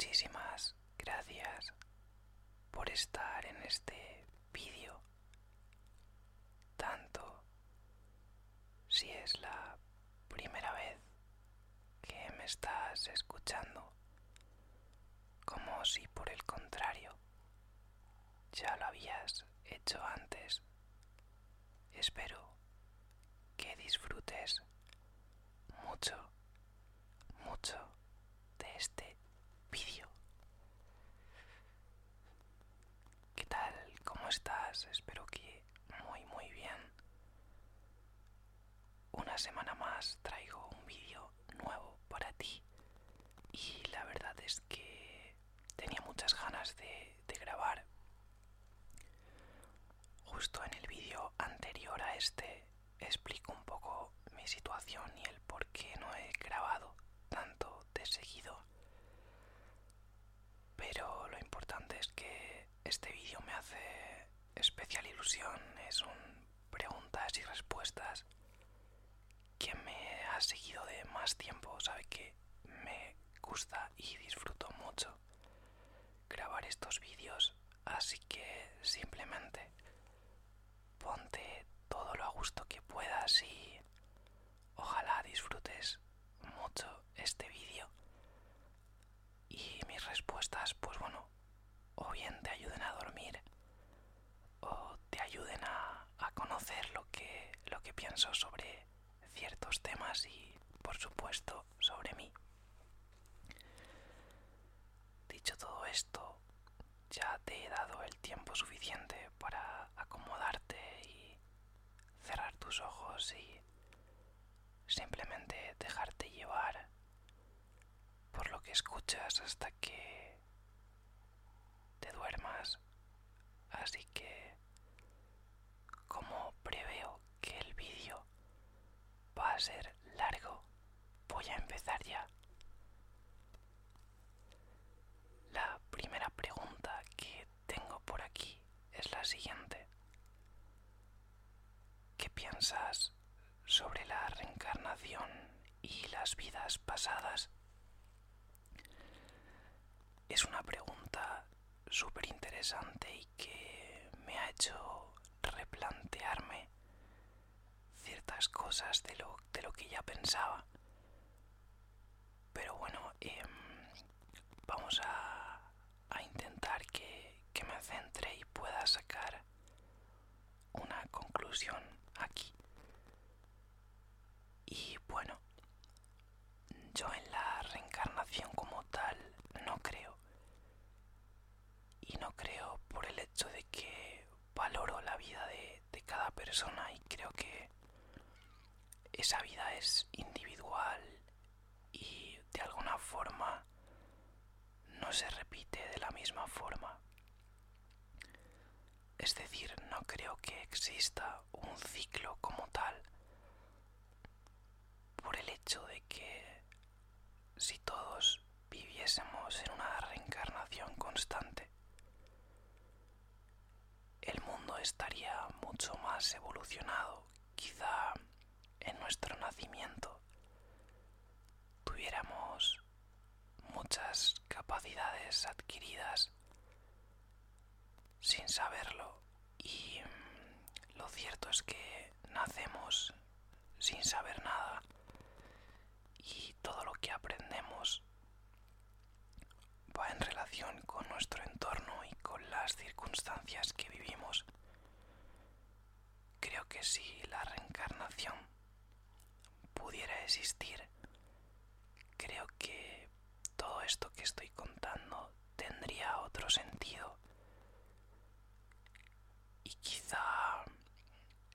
muchísimas gracias por estar en este vídeo, tanto si es la primera vez que me estás escuchando, como si por el contrario ya lo habías hecho antes. Espero que disfrutes mucho, mucho de este vídeo. ¿Qué tal? ¿Cómo estás? Espero que muy muy bien. Una semana más traigo un vídeo nuevo para ti y la verdad es que tenía muchas ganas de, de grabar. Justo en el vídeo anterior a este explico un poco mi situación y el por qué no he grabado tanto de seguido. Pero lo importante es que este vídeo me hace especial ilusión. Es un preguntas y respuestas. Quien me ha seguido de más tiempo sabe que me gusta y disfruto mucho grabar estos vídeos. Así que simplemente ponte todo lo a gusto que puedas y ojalá disfrutes mucho este vídeo y mis respuestas pues bueno o bien te ayuden a dormir o te ayuden a, a conocer lo que, lo que pienso sobre ciertos temas y por supuesto sobre mí. Dicho todo esto ya te he dado el tiempo suficiente para acomodarte y cerrar tus ojos y simplemente dejarte llevar por lo que escuchas hasta que te duermas. Así que, como preveo que el vídeo va a ser largo, voy a empezar ya. La primera pregunta que tengo por aquí es la siguiente. ¿Qué piensas sobre la reencarnación y las vidas pasadas? Es una pregunta súper y que me ha hecho replantearme ciertas cosas de lo, de lo que ya pensaba. Pero bueno, em, vamos a, a intentar que, que me centre y pueda sacar una conclusión aquí. Y bueno, yo en la reencarnación como tal no creo. Y no creo por el hecho de que valoro la vida de, de cada persona y creo que esa vida es individual y de alguna forma no se repite de la misma forma. Es decir, no creo que exista un ciclo como tal por el hecho de que si todos viviésemos en una reencarnación constante, el mundo estaría mucho más evolucionado. Quizá en nuestro nacimiento tuviéramos muchas capacidades adquiridas sin saberlo y mm, lo cierto es que nacemos sin saber nada y todo lo que aprendemos va en relación con nuestro entorno y con las circunstancias que vivimos. Creo que si la reencarnación pudiera existir, creo que todo esto que estoy contando tendría otro sentido y quizá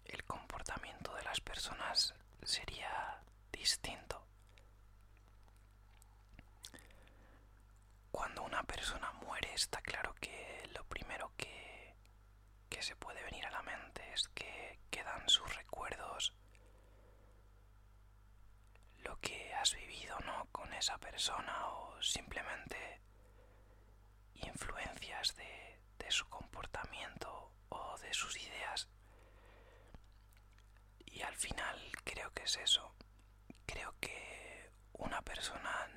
el comportamiento de las personas sería distinto. Cuando una persona muere está claro que lo primero que, que se puede venir a la mente que quedan sus recuerdos, lo que has vivido ¿no? con esa persona o simplemente influencias de, su comportamiento o de sus ideas. Y al final creo que es eso. Creo que una persona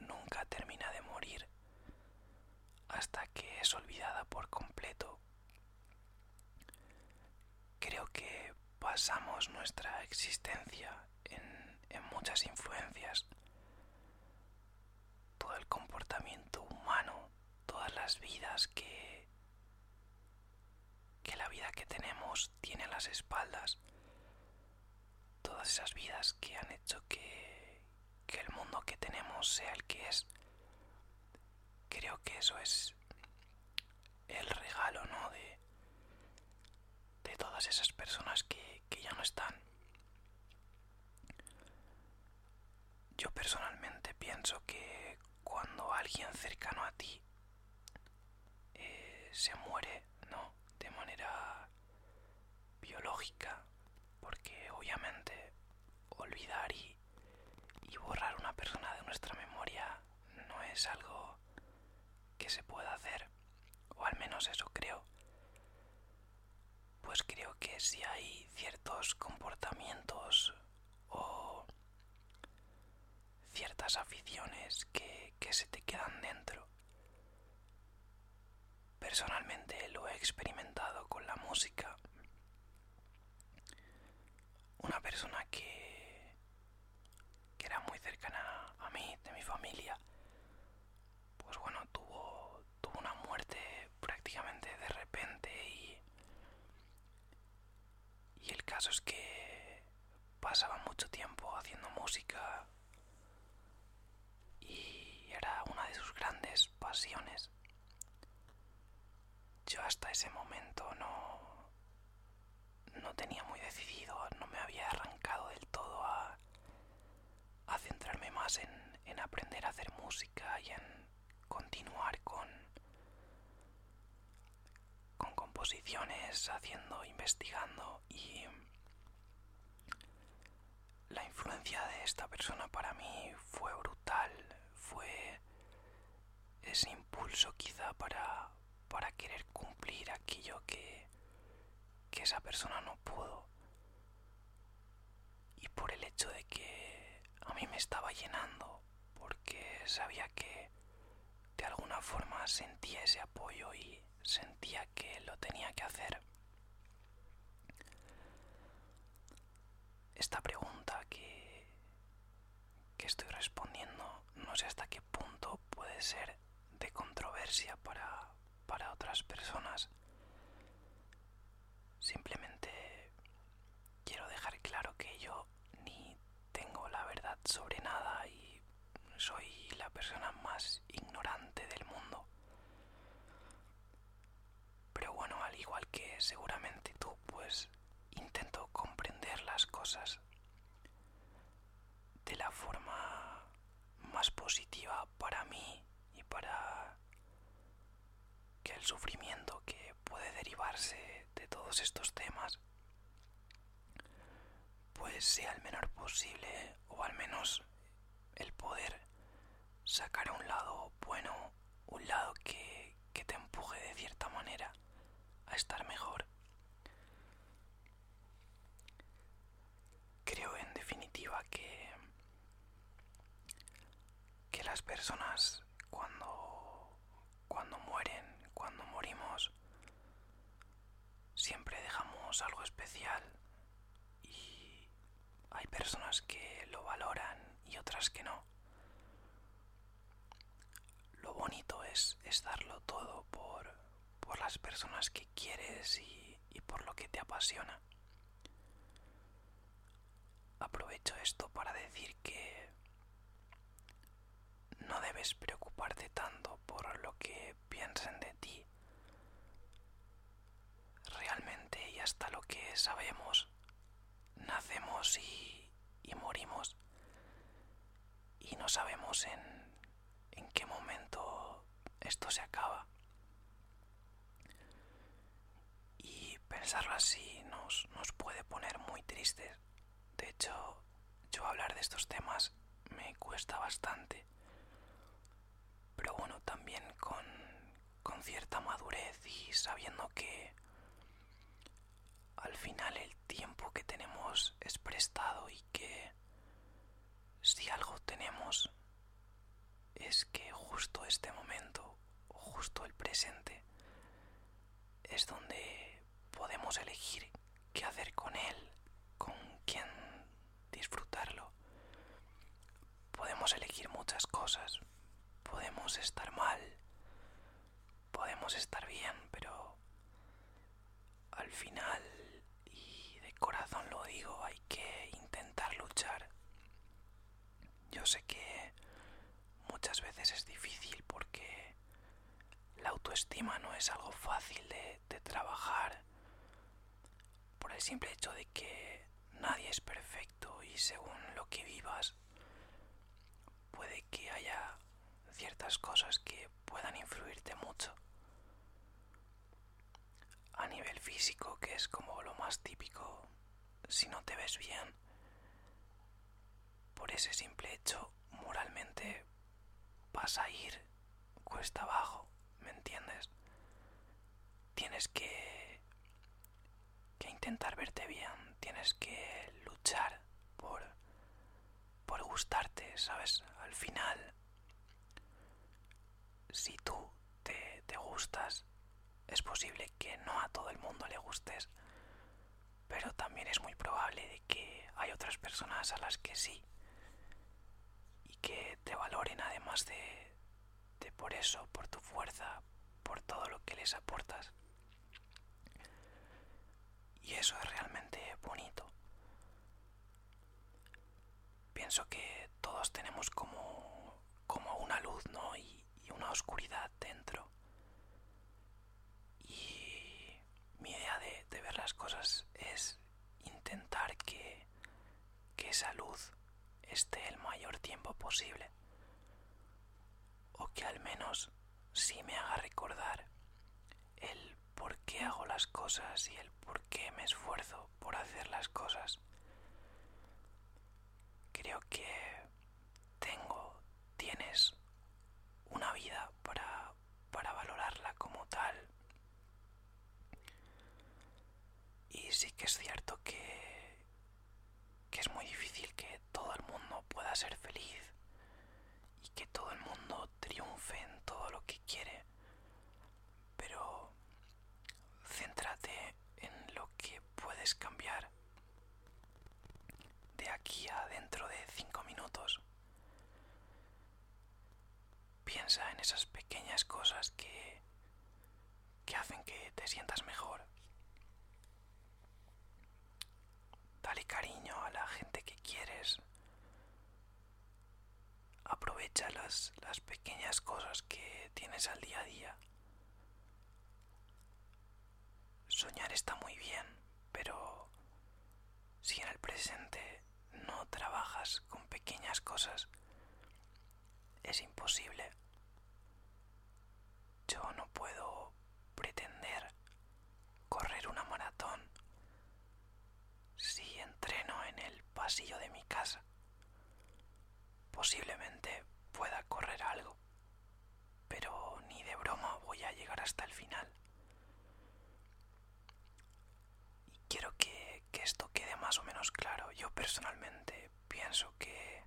nunca termina de morir es olvidada por completo. Creo que basamos nuestra existencia en, en muchas influencias. Todo el comportamiento humano, todas las vidas que, que la vida que tenemos tiene a las espaldas, todas esas vidas que han hecho que, que el mundo que tenemos sea el que es. Creo que eso es el regalo, ¿no? De, de todas esas personas que, que ya no están. Yo personalmente pienso que cuando alguien cercano a ti eh, se muere, ¿no? De manera biológica, porque obviamente olvidar y, y borrar una persona de nuestra memoria no es algo que se pueda hacer, o al menos eso creo. Pues creo que si hay ciertos comportamientos o ciertas aficiones que, que se te quedan dentro. Personalmente lo he experimentado con la música. Una persona que, que era muy cercana a mí, de mi familia, pues bueno, tuvo, tuvo una muerte prácticamente de repente y, y el caso es que pasaba mucho tiempo haciendo música y era una de sus grandes pasiones. Yo hasta ese momento no, no tenía muy decidido, no me había arrancado del todo a, a centrarme más en, en aprender a hacer música y en continuar con, con composiciones, haciendo, investigando y la influencia de esta persona para mí fue brutal, fue ese impulso quizá para, para querer cumplir aquello que, que esa persona no pudo. Y por el hecho de que a mí me estaba llenando, porque sabía que de alguna forma sentía ese apoyo y sentía que lo tenía que hacer. Esta pregunta que, que estoy respondiendo no sé hasta qué punto puede ser de controversia para, para otras personas. Simplemente quiero dejar claro que yo ni tengo la verdad sobre nada y soy la persona más ignorante del mundo. Pero bueno, al igual que seguramente tú, pues intento comprender las cosas de la forma más positiva para mí y para que el sufrimiento que puede derivarse de todos estos temas pues sea el menor o al menos el poder sacar un lado bueno, un lado que, que te empuje de cierta manera a estar mejor. Creo en definitiva que, que las personas cuando, cuando mueren, cuando morimos, siempre dejamos algo especial y hay personas que lo valoran y otras que no. Lo bonito darlo todo por, por las personas que quieres y, y por lo que te apasiona. Aprovecho esto para decir que no debes preocuparte tanto por lo que piensen de ti. Realmente y hasta lo que sabemos, nacemos y, y morimos y no sabemos en, en qué momento esto se acaba. Y pensarlo así nos, nos puede poner muy tristes. De hecho, yo hablar de estos temas me cuesta bastante. Pero bueno, también con, con cierta madurez y sabiendo que al final el tiempo que tenemos es prestado y que si algo tenemos es que justo este momento justo el presente es donde podemos elegir qué hacer con él, con quién disfrutarlo. Podemos elegir muchas cosas, podemos estar mal, podemos estar bien, pero al final, y de corazón lo digo, hay que intentar luchar. Yo sé que muchas veces es difícil porque la autoestima no es algo fácil de, de trabajar por el simple hecho de que nadie es perfecto y según lo que vivas puede que haya ciertas cosas que puedan influirte mucho. A nivel físico, que es como lo más típico, si no te ves bien, por ese simple hecho, moralmente vas a ir cuesta abajo, ¿me entiendes? Tienes que, que intentar verte bien, tienes que luchar por, por gustarte, ¿sabes? Al final, si tú te, te gustas, es posible que no a todo el mundo le gustes, pero también es muy probable de que hay otras personas a las que sí y que te valoren además de, por eso, por tu fuerza, por todo lo que les aportas. Y eso es realmente bonito. Pienso que todos tenemos como, como una luz, ¿no? Y, y una oscuridad dentro. Y mi idea de, de ver las cosas es intentar que, que esa luz esté el mayor tiempo posible. O que al menos sí me haga recordar el por qué hago las cosas y el por qué me esfuerzo por hacer las cosas. Creo que tengo, tienes una vida para, para valorarla como tal. Y sí que es cierto que, que es muy difícil que todo el mundo pueda ser feliz y que todo el mundo triunfe en todo lo que quiere. Pero céntrate en lo que puedes cambiar de aquí a dentro de cinco minutos. Piensa en esas pequeñas cosas que, que hacen que te sientas mejor. Dale cariño a la gente que quieres. Aprovecha las, las pequeñas cosas que tienes al día a día. Soñar está muy bien, pero si en el presente no trabajas con pequeñas cosas, es imposible. Yo no puedo pretender correr una maratón si entreno en el pasillo de mi casa. Posiblemente pueda correr algo, pero ni de broma voy a llegar hasta el final. Y quiero que, que esto quede más o menos claro. Yo personalmente pienso que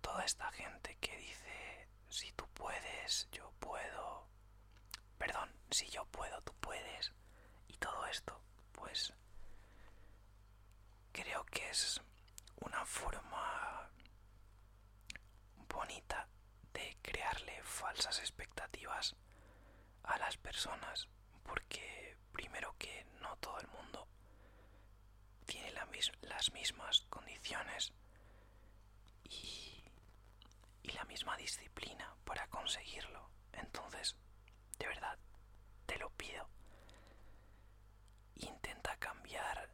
toda esta gente que dice si tú puedes, yo puedo, perdón, si yo puedo, tú puedes, y todo esto, pues creo que es una forma bonita de crearle falsas expectativas a las personas, porque primero que no todo el mundo tiene las mismas condiciones y la misma disciplina para conseguirlo. Entonces, de verdad, te lo pido. Intenta cambiar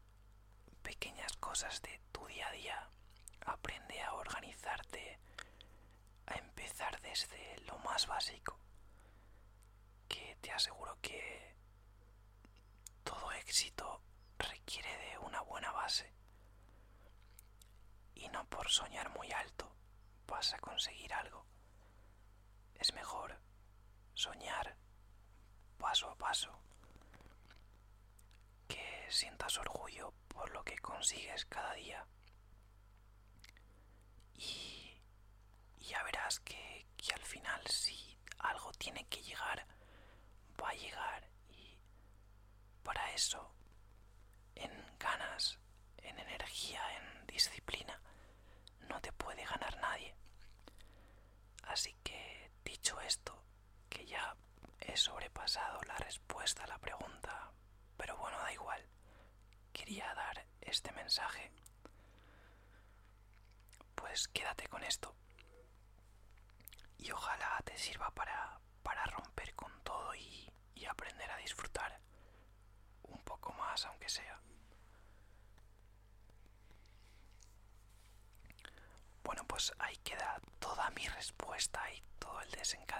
pequeñas cosas de tu día a día. Aprende a organizarte, a empezar desde lo más básico, que te aseguro que todo éxito requiere de una buena base. Y no por soñar muy alto vas a conseguir algo. Es mejor soñar paso a paso. Que sientas orgullo por lo que consigues cada día. Y, y ya verás que, que al final si algo tiene que llegar, va a llegar y para eso, en ganas, en energía, en disciplina, no te puede ganar nadie. Así que, dicho esto, que ya he sobrepasado la respuesta a la pregunta, pero bueno, da igual, quería dar este mensaje. Pues quédate con esto. Y ojalá te sirva para, para romper con todo y, y aprender a disfrutar un poco más, aunque sea. Bueno, pues ahí queda toda mi respuesta y todo el desencadenante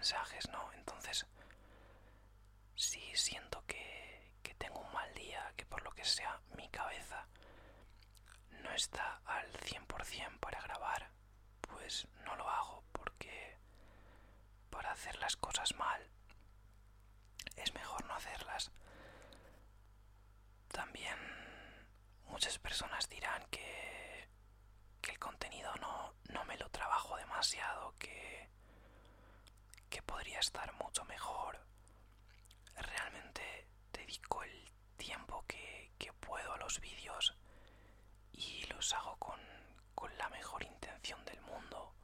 mensajes, ¿no? Entonces, si siento que, que tengo un mal día, que por lo que sea mi cabeza no está al 100% para grabar, pues no lo hago porque para hacer las cosas mal es mejor no hacerlas. También muchas personas dirán que, que el contenido no, no me lo trabajo demasiado, que, que podría estar mucho mejor. Realmente dedico el tiempo que, que puedo a los vídeos y los hago con, con la mejor intención del mundo.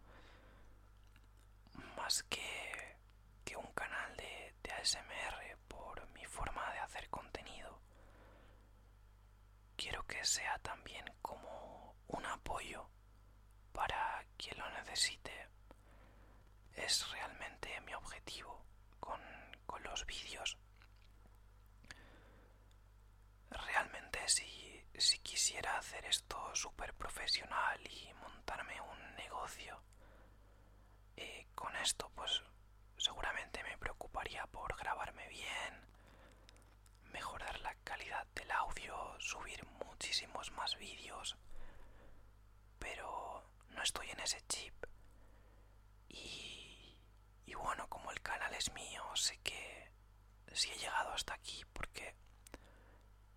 Más que, que un canal de, de ASMR por mi forma de hacer contenido. Quiero que sea también como un apoyo para quien lo necesite. Es realmente mi objetivo con, con los vídeos. Realmente si, si quisiera hacer esto súper profesional y montarme un negocio, eh, con esto pues seguramente me preocuparía por grabarme bien, mejorar la calidad del audio, subir muchísimos más vídeos, pero no estoy en ese chip. Y, y bueno, como el canal es mío, sé que si he llegado hasta aquí porque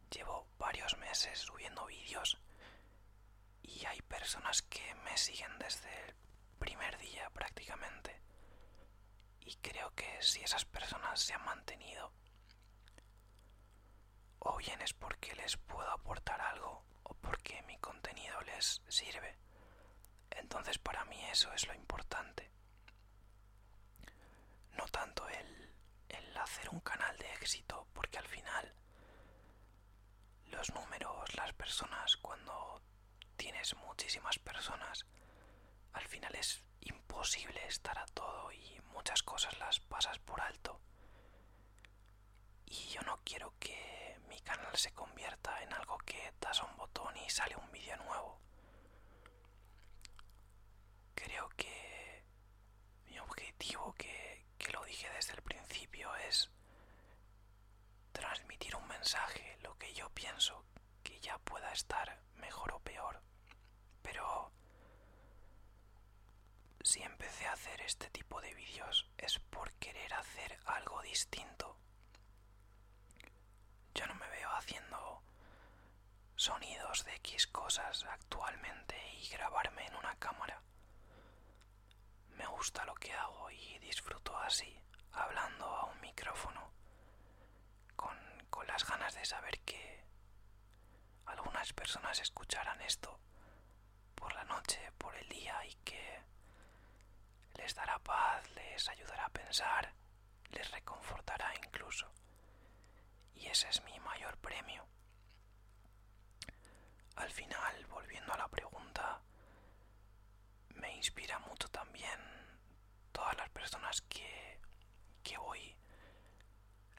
llevo varios meses subiendo vídeos y hay personas que me siguen desde el primer día prácticamente. Y creo que si esas personas se han mantenido, o bien es porque les puedo aportar algo o porque mi contenido les sirve. Entonces para mí eso es lo importante. No tanto el, el hacer un canal de éxito, porque al final los números, las personas, cuando tienes muchísimas personas, al final es imposible estar a todo y muchas cosas las pasas por alto. Y yo no quiero que mi canal se convierta en algo que das un botón y sale un vídeo nuevo. Creo que es transmitir un mensaje, lo que yo pienso que ya pueda estar mejor o peor. Pero si empecé a hacer este tipo de vídeos es por querer hacer algo distinto. Yo no me veo haciendo sonidos de X cosas actualmente y grabarme en una cámara. Me gusta lo que hago y disfruto así, hablando a un micrófono, con, con las ganas de saber que algunas personas escucharán esto por la noche, por el día y que les dará paz, les ayudará a pensar, les reconfortará incluso. Y ese es mi mayor premio. Al final, volviendo a la pregunta, me inspira mucho también todas las personas que, que voy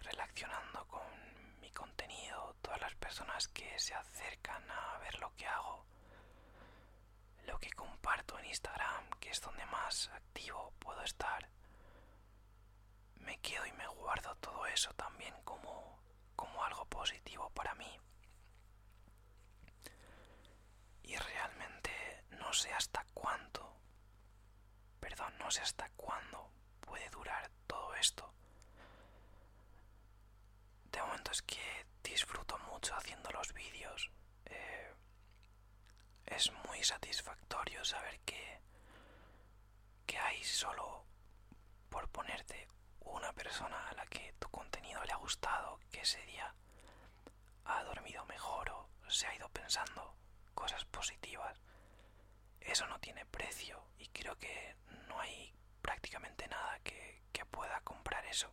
relacionando con mi contenido, todas las personas que se acercan a ver lo que hago, lo que comparto en Instagram, que es donde más activo puedo estar. Me quedo y me guardo todo eso también como, como algo positivo para mí. Y realmente no sé hasta cuánto, perdón, no sé hasta cuándo puede durar todo esto. De momento es que disfruto mucho haciendo los vídeos. Eh, es muy satisfactorio saber que, que hay solo por ponerte una persona a la que tu contenido le ha gustado, que ese día ha dormido mejor o se ha ido pensando cosas positivas. Eso no tiene precio y creo que no hay prácticamente nada que, que pueda comprar eso.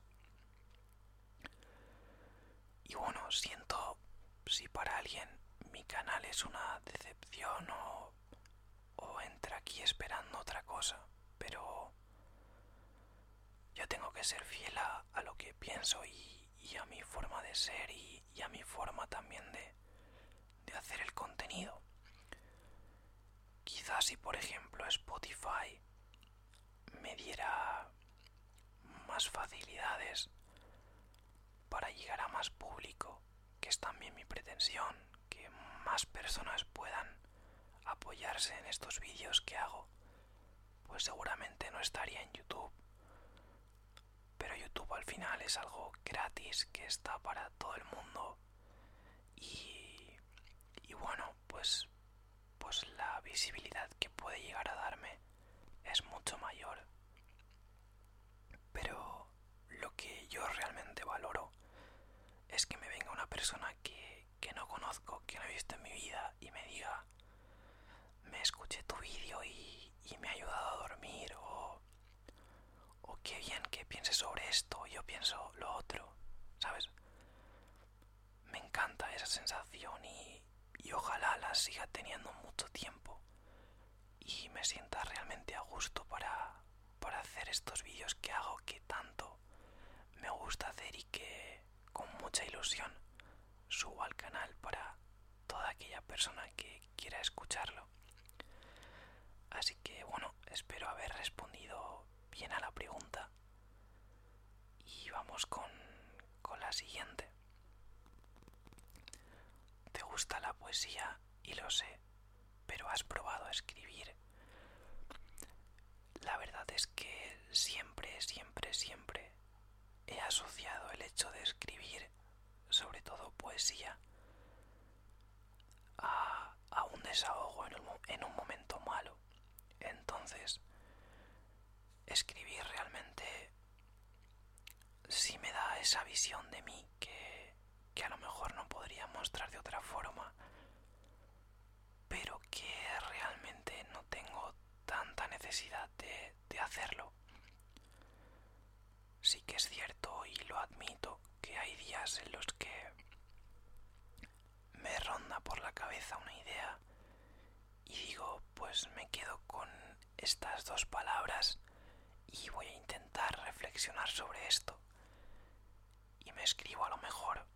Y bueno, siento si para alguien mi canal es una decepción o, o entra aquí esperando otra cosa, pero yo tengo que ser fiel a, lo que pienso y, y, a mi forma de ser y, y a mi forma también de, de hacer el contenido. Si por ejemplo Spotify me diera más facilidades para llegar a más público, que es también mi pretensión, que más personas puedan apoyarse en estos vídeos que hago, pues seguramente no estaría en YouTube. Pero YouTube al final es algo gratis que está para todo el mundo y bueno, pues, pues la visibilidad que puede llegar a darme es mucho mayor. Pero lo que yo realmente valoro es que me venga una persona que, que no conozco, que no he visto en mi vida y me diga, me escuché tu vídeo y, y, me ha ayudado a dormir o, o qué bien que pienses sobre esto, yo pienso lo otro, ¿sabes? Me encanta esa sensación y, y ojalá la siga teniendo mucho tiempo y me sienta realmente a gusto para, para hacer estos vídeos que hago que tanto me gusta hacer y que con mucha ilusión subo al canal para toda aquella persona que quiera escucharlo. Así que bueno, espero haber respondido bien a la pregunta y vamos con, con la siguiente. ¿Te gusta la poesía? Y lo sé, pero has probado a escribir. La verdad es que siempre, siempre, siempre he asociado el hecho de escribir, sobre todo poesía, a, a un desahogo en un, en un, momento malo. Entonces, escribir realmente sí me da esa visión de mí que, que a lo mejor no podría mostrar de otra forma, pero que realmente no tengo tanta necesidad de, de hacerlo. Sí que es cierto y lo admito que hay días en los que me ronda por la cabeza una idea y digo, pues me quedo con estas dos palabras y voy a intentar reflexionar sobre esto. Y me escribo a lo mejor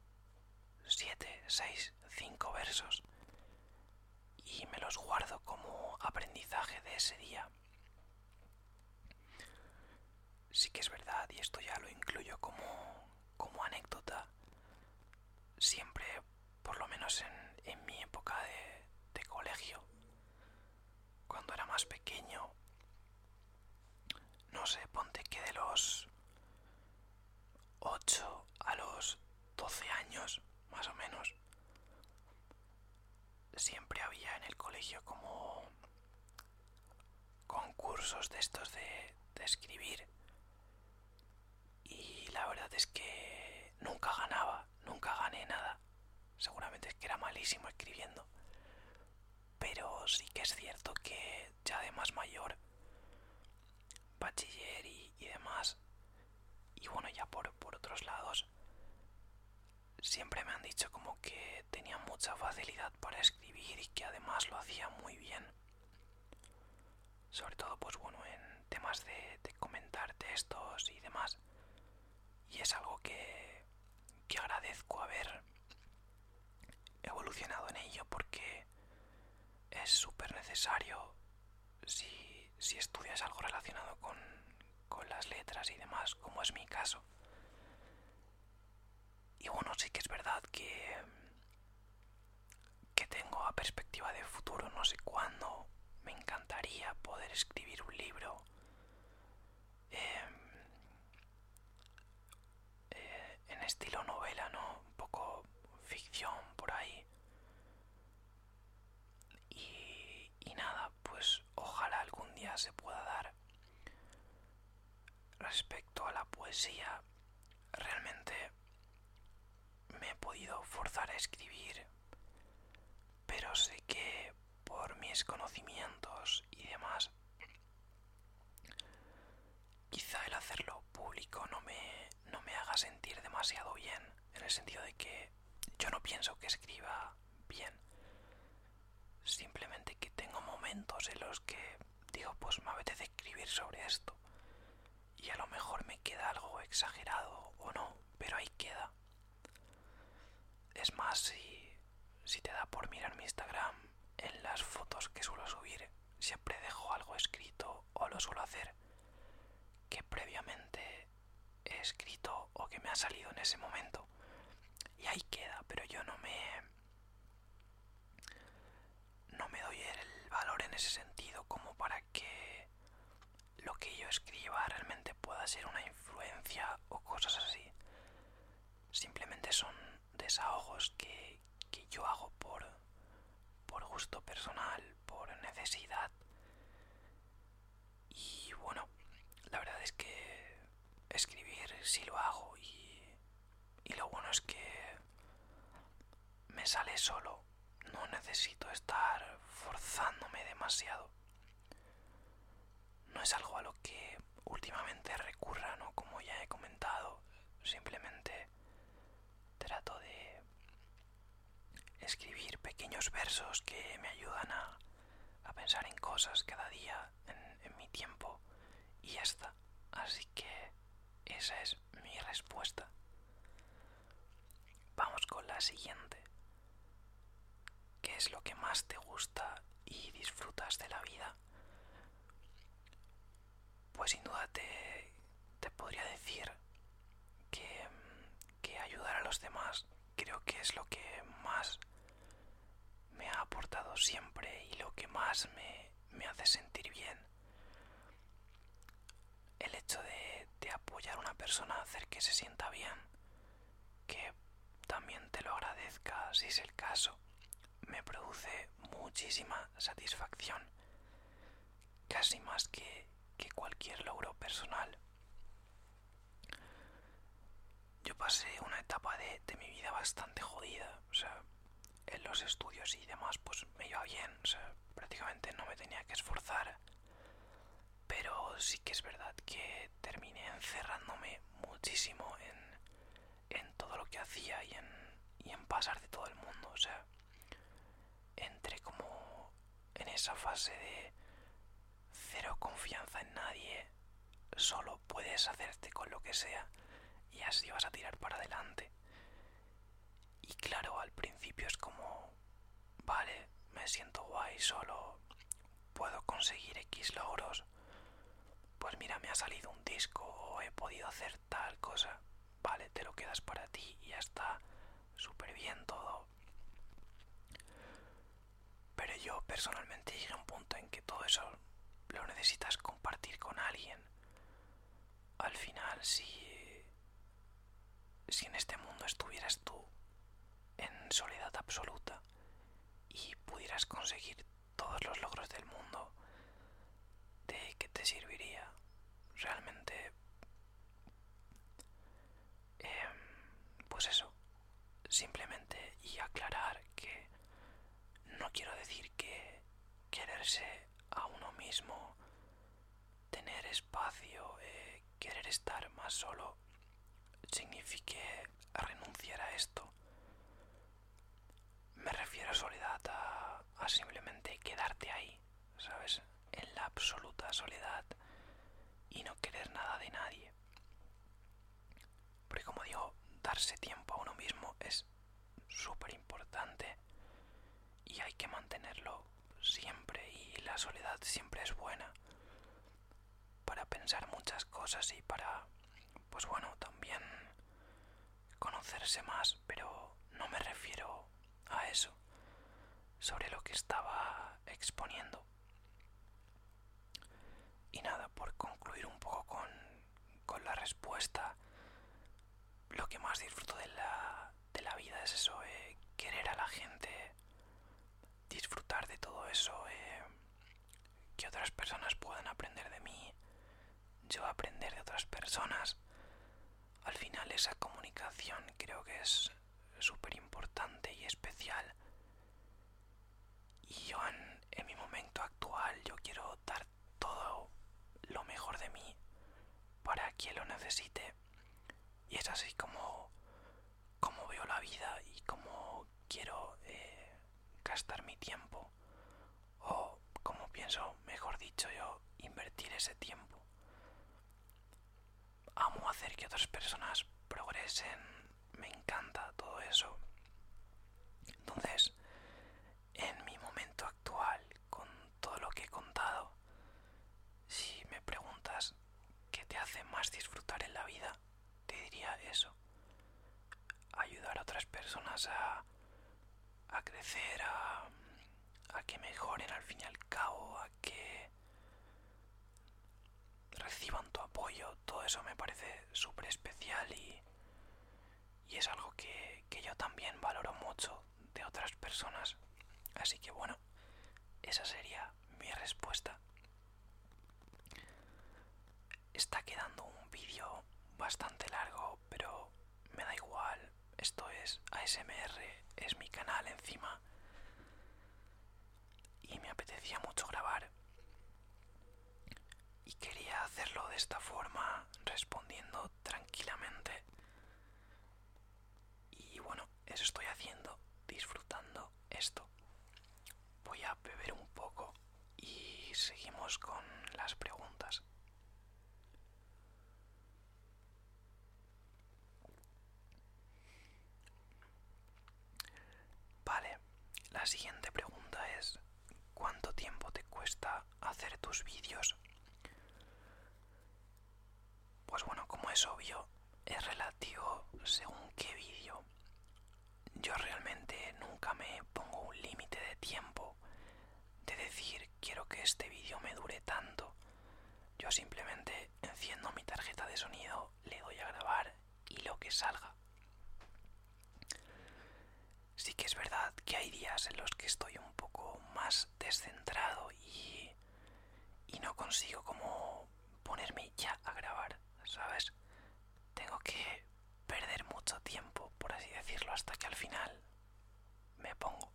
7, 6, 5 versos y me los guardo como aprendizaje de ese día. Sí que es verdad, y esto ya lo incluyo como, como anécdota, siempre, por lo menos en, en mi época de, de colegio, cuando era más pequeño, no sé, ponte que de los 8 a los 12 años, más o menos, siempre había en el colegio como concursos de estos de, escribir. Y la verdad es que nunca ganaba, nunca gané nada. Seguramente es que era malísimo escribiendo. Pero sí que es cierto que ya de más mayor, bachiller y, demás, y bueno, ya por, por otros lados, siempre me han dicho como que tenía mucha facilidad para escribir y que además lo hacía muy bien. Sobre todo, pues bueno, en temas de, comentar textos y demás. Y es algo que, que agradezco haber evolucionado en ello porque es súper necesario si, si, estudias algo relacionado con, con las letras y demás, como es mi caso. Y bueno, sí que es verdad que, que tengo a perspectiva de futuro, no sé cuándo, me encantaría poder escribir un libro. Eh, eh, en estilo novela, ¿no? Un poco ficción por ahí. Y nada, pues ojalá algún día se pueda dar. Respecto a la poesía, realmente me he podido forzar a escribir, pero sé que por mis conocimientos y demás, quizá el hacerlo público no me, no me haga sentir demasiado bien, en el sentido de que yo no pienso que escriba bien, simplemente que tengo momentos en los que digo, pues me apetece escribir sobre esto, y a lo mejor me queda algo exagerado o no, pero ahí queda. Es más, si, si te da por mirar mi Instagram, en las fotos que suelo subir siempre dejo algo escrito o lo suelo hacer que previamente he escrito o que me ha salido en ese momento. Y ahí queda, pero yo no me... No me doy el valor en ese sentido como para que lo que yo escriba realmente pueda ser una influencia o cosas así. Simplemente son desahogos que, que yo hago por, por gusto personal, por necesidad. Y bueno, la verdad es que escribir sí lo hago y, y lo bueno es que me sale solo. No necesito estar forzándome demasiado. No es algo a lo que últimamente recurra, ¿no? Como ya he comentado, simplemente trato de escribir pequeños versos que me ayudan a, a pensar en cosas cada día en, mi tiempo y ya está. Así que esa es mi respuesta. Vamos con la siguiente. ¿Qué es lo que más te gusta y disfrutas de la vida? Pues sin duda te, te podría decir que ayudar a los demás creo que es lo que más me ha aportado siempre y lo que más me, me hace sentir bien. El hecho de, de apoyar a una persona, hacer que se sienta bien, que también te lo agradezca si es el caso, me produce muchísima satisfacción, casi más que, que cualquier logro personal. Yo pasé una etapa de, de mi vida bastante jodida, o sea, en los estudios y demás pues me iba bien, o sea, prácticamente no me tenía que esforzar. Pero sí que es verdad que terminé encerrándome muchísimo en, en todo lo que hacía y en, y en pasar de todo el mundo, o sea, entré como en esa fase de cero confianza en nadie, solo puedes hacerte con lo que sea y así vas a tirar para adelante. Y claro, al principio es como, vale, me siento guay solo, puedo conseguir X logros. Pues mira, me ha salido un disco o he podido hacer tal cosa. Vale, te lo quedas para ti y ya está súper bien todo. Pero yo personalmente llegué a un punto en que todo eso lo necesitas compartir con alguien. si, si en este mundo estuvieras tú en soledad absoluta y pudieras conseguir todos los logros del mundo, ¿de qué te serviría? Realmente, em, pues eso, simplemente y aclarar que no quiero decir que quererse a uno mismo, tener espacio, eh, querer estar más solo, signifique renunciar a esto. Me refiero a soledad, a, a simplemente quedarte ahí, ¿sabes? En la absoluta soledad y no querer nada de nadie. Porque como digo, darse tiempo a uno mismo es súper importante y hay que mantenerlo siempre y la soledad siempre es buena para pensar muchas cosas y para, pues bueno, también conocerse más, pero no me refiero a eso, sobre lo que estaba exponiendo. Y nada, por concluir un poco con, con la respuesta, lo que más disfruto de la, de la vida es eso, eh, querer a la gente, disfrutar de todo eso, eh, que otras personas puedan aprender de mí, yo aprender de otras personas. Al final esa comunicación creo que es súper importante y especial. Y yo en, mi momento actual yo quiero dar todo lo mejor de mí para quien lo necesite. Y es así como, como veo la vida y como quiero eh, gastar mi tiempo. O como pienso, mejor dicho yo, invertir ese tiempo. Amo hacer que otras personas progresen. Me encanta todo eso. Entonces, en mi momento actual, con todo lo que he contado, si me preguntas qué te hace más disfrutar en la vida, te diría eso. Ayudar a otras personas a, a crecer, a, a que mejoren al fin y al cabo, a que reciban tu apoyo, todo eso me parece súper especial y, y es algo que, que yo también valoro mucho de otras personas. Así que bueno, esa sería mi respuesta. Está quedando un vídeo bastante largo, pero me da igual. Esto es ASMR, es mi canal encima. Y me apetecía mucho grabar. Y quería hacerlo de esta forma, respondiendo tranquilamente. Y bueno, eso estoy haciendo, disfrutando esto. Voy a beber un poco y seguimos con las preguntas. Vale, la siguiente pregunta es, ¿cuánto tiempo te cuesta hacer tus vídeos? Pues bueno, como es obvio, es relativo según qué vídeo. Yo realmente nunca me pongo un límite de tiempo de decir quiero que este vídeo me dure tanto. Yo simplemente enciendo mi tarjeta de sonido, le doy a grabar y lo que salga. Sí que es verdad que hay días en los que estoy un poco más descentrado y, y no consigo como ponerme ya a grabar, ¿sabes? Tengo que perder mucho tiempo, por así decirlo, hasta que al final me pongo.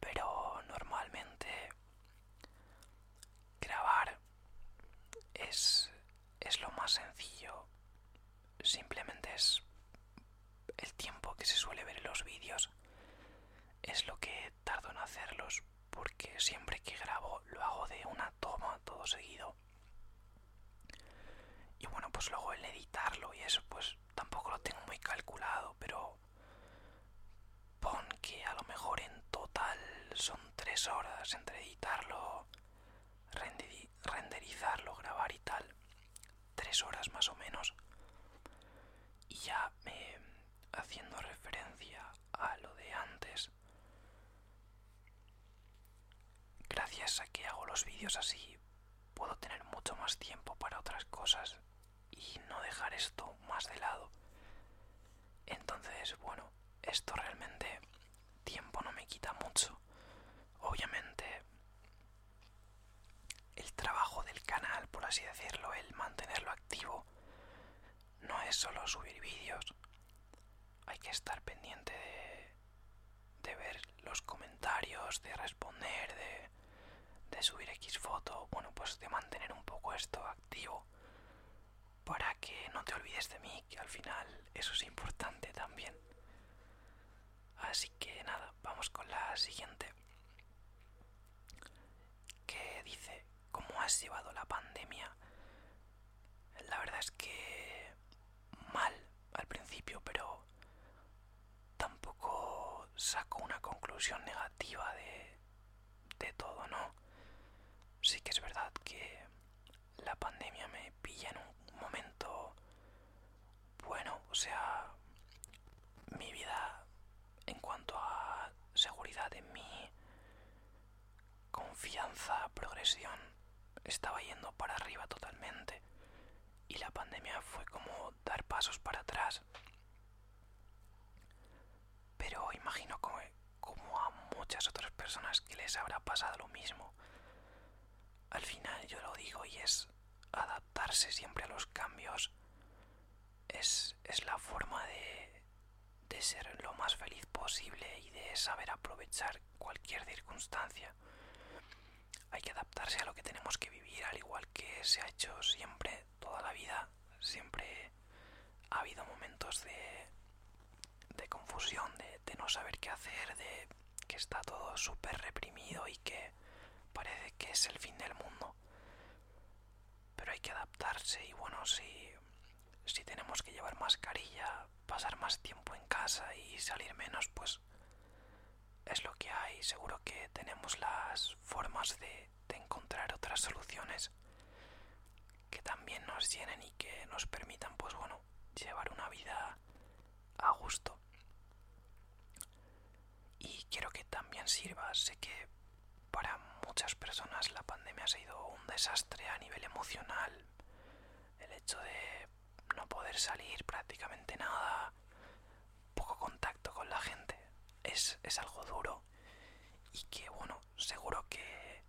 Pero normalmente grabar es, es lo más sencillo. Simplemente es el tiempo que se suele ver en los vídeos. Es lo que tardo en hacerlos porque siempre que grabo lo hago de una toma todo seguido. Y bueno, pues luego el editarlo y eso pues tampoco lo tengo muy calculado, pero pon que a lo mejor en total son tres horas entre editarlo, renderizarlo, grabar y tal. Tres horas más o menos. Y ya haciendo referencia a lo de antes. Gracias a que hago los vídeos así, puedo tener mucho más tiempo para otras cosas y no dejar esto más de lado. Entonces, bueno, esto realmente tiempo no me quita mucho. Obviamente, el trabajo del canal, por así decirlo, el mantenerlo activo, no es solo subir vídeos. Hay que estar pendiente de, de ver los comentarios, de responder, de, de subir X foto, bueno, pues de mantener un poco esto activo para que no te olvides de mí, que al final eso es importante también. Así que nada, vamos con la siguiente. Que dice, ¿cómo has llevado la pandemia? La verdad es que mal al principio, pero tampoco saco una conclusión negativa de, de todo, ¿no? Sí que es verdad que la pandemia me pilla en un bueno, o sea, mi vida en cuanto a seguridad en mí, confianza, progresión, estaba yendo para arriba totalmente. Y la pandemia fue como dar pasos para atrás. Pero imagino como, como a muchas otras personas que les habrá pasado lo mismo. Al final yo lo digo y es adaptarse siempre a los cambios. Es, es la forma de, de ser lo más feliz posible y de saber aprovechar cualquier circunstancia. Hay que adaptarse a lo que tenemos que vivir, al igual que se ha hecho siempre, toda la vida. Siempre ha habido momentos de, de confusión, de, de no saber qué hacer, de que está todo súper reprimido y que parece que es el fin del mundo. Pero hay que adaptarse y bueno, si, si tenemos que llevar mascarilla, pasar más tiempo en casa y salir menos, pues es lo que hay. Seguro que tenemos las formas de, de encontrar otras soluciones que también nos llenen y que nos permitan, pues bueno, llevar una vida a gusto. Y quiero que también sirva, sé que para muchas personas la pandemia ha sido un desastre a nivel emocional. El hecho de no poder salir prácticamente nada, poco contacto con la gente, es, es algo duro. Y que bueno, seguro que,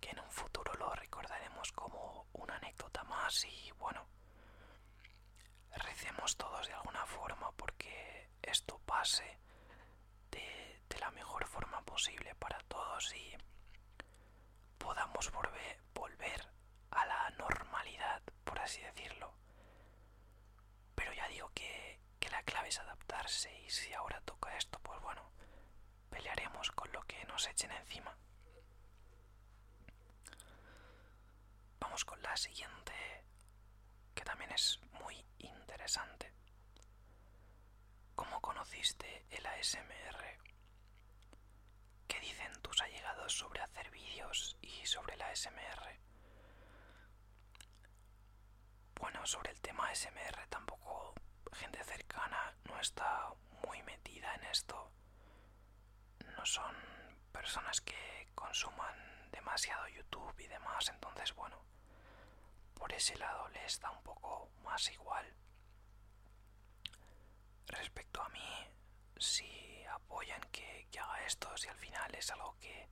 que en un futuro lo recordaremos como una anécdota más y bueno, recemos todos de alguna forma porque esto pase de, de la mejor forma posible para todos y podamos volver, volver a la normalidad, por así decirlo. Pero ya digo que, que la clave es adaptarse y si ahora toca esto, pues bueno, pelearemos con lo que nos echen encima. Vamos con la siguiente, que también es muy interesante. ¿Cómo conociste el ASMR? ¿Qué dicen tus allegados sobre hacer vídeos y sobre la ASMR? Bueno, sobre el tema ASMR tampoco gente cercana no está muy metida en esto. No son personas que consuman demasiado YouTube y demás, entonces bueno, por ese lado les da un poco más igual. Respecto a mí, si apoyan que, haga esto, si al final es algo que,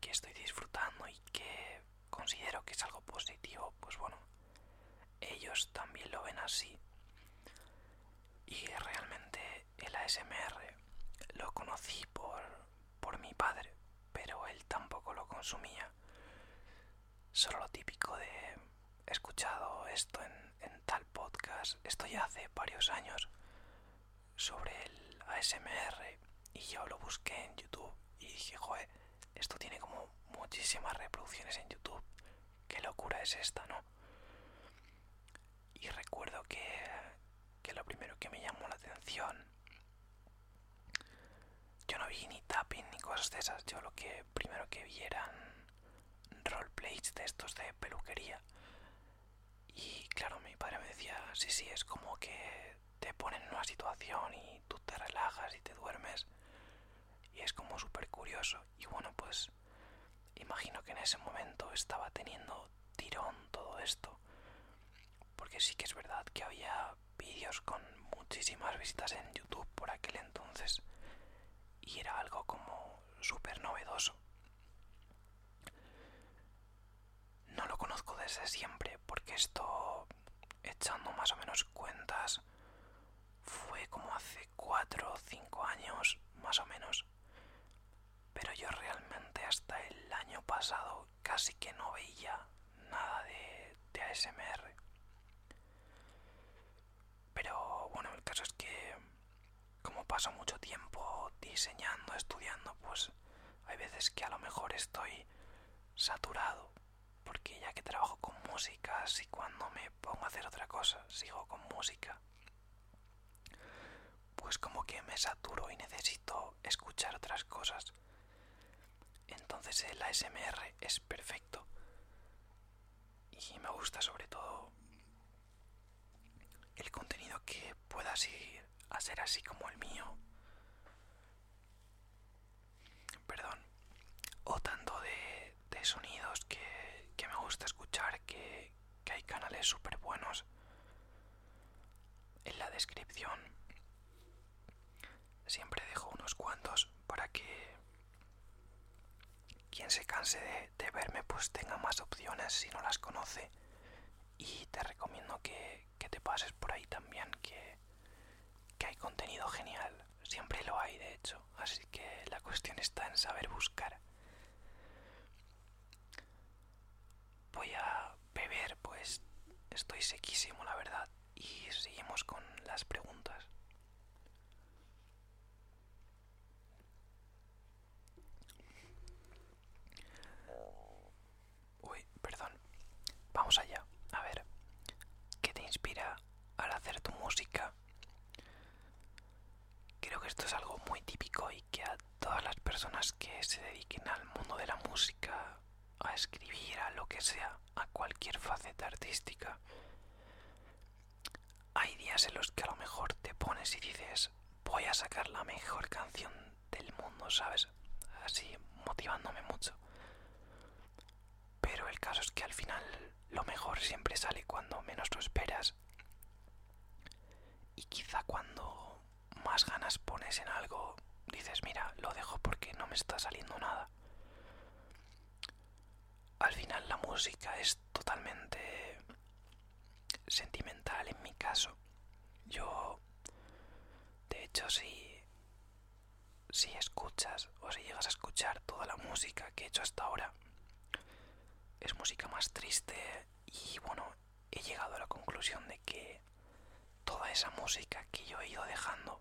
que estoy disfrutando y que considero que es algo positivo, pues bueno, ellos también lo ven así. Y realmente el ASMR lo conocí por, por mi padre, pero él tampoco lo consumía. Solo lo típico de he escuchado esto en, tal podcast, esto ya hace varios años, sobre el ASMR y yo lo busqué en YouTube y dije, joder, esto tiene como muchísimas reproducciones en YouTube. Qué locura es esta, ¿no? Y recuerdo que, que lo primero que me llamó la atención, yo no vi ni tapping ni cosas de esas, yo lo que primero que vi eran roleplays de estos de peluquería. Y claro, mi padre me decía, sí, sí, es como que te ponen en una situación y tú te relajas y te duermes. Y es como súper curioso. Y bueno, pues imagino que en ese momento estaba teniendo tirón todo esto. Porque sí que es verdad que había vídeos con muchísimas visitas en YouTube por aquel entonces. Y era algo como súper novedoso. No lo conozco desde siempre porque esto, echando más o menos cuenta, como hace 4 o 5 años, más o menos. Pero yo realmente hasta el año pasado casi que no veía nada de, de ASMR. Pero bueno, el caso es que como paso mucho tiempo diseñando, estudiando, pues hay veces que a lo mejor estoy saturado. Porque ya que trabajo con música, si cuando me pongo a hacer otra cosa sigo con música, pues como que me saturo y necesito escuchar otras cosas. Entonces el ASMR es perfecto. Y me gusta sobre todo el contenido que pueda seguir a ser así como el mío. Perdón. O tanto de, de sonidos que, que, me gusta escuchar, que, que hay canales súper buenos en la descripción. Siempre dejo unos cuantos para que quien se canse de, verme pues tenga más opciones si no las conoce. Y te recomiendo que, que te pases por ahí también, que, que hay contenido genial. Siempre lo hay, de hecho. Así que la cuestión está en saber buscar. Voy a beber, pues estoy sequísimo, la verdad. Y seguimos con las preguntas. Uy, perdón. Vamos allá. A ver, ¿qué te inspira al hacer tu música? Creo que esto es algo muy típico y que a todas las personas que se dediquen al mundo de la música, a escribir, a lo que sea, a cualquier faceta artística, hay días en los que a lo mejor te pones y dices, voy a sacar la mejor canción del mundo, ¿sabes? Así motivándome mucho. Pero el caso es que al final lo mejor siempre sale cuando menos lo esperas. Y quizá cuando más ganas pones en algo, dices, mira, lo dejo porque no me está saliendo nada. Al final la música es totalmente sentimental en mi caso. Yo, de hecho, si, si escuchas o si llegas a escuchar toda la música que he hecho hasta ahora, es música más triste y bueno, he llegado a la conclusión de que toda esa música que yo he ido dejando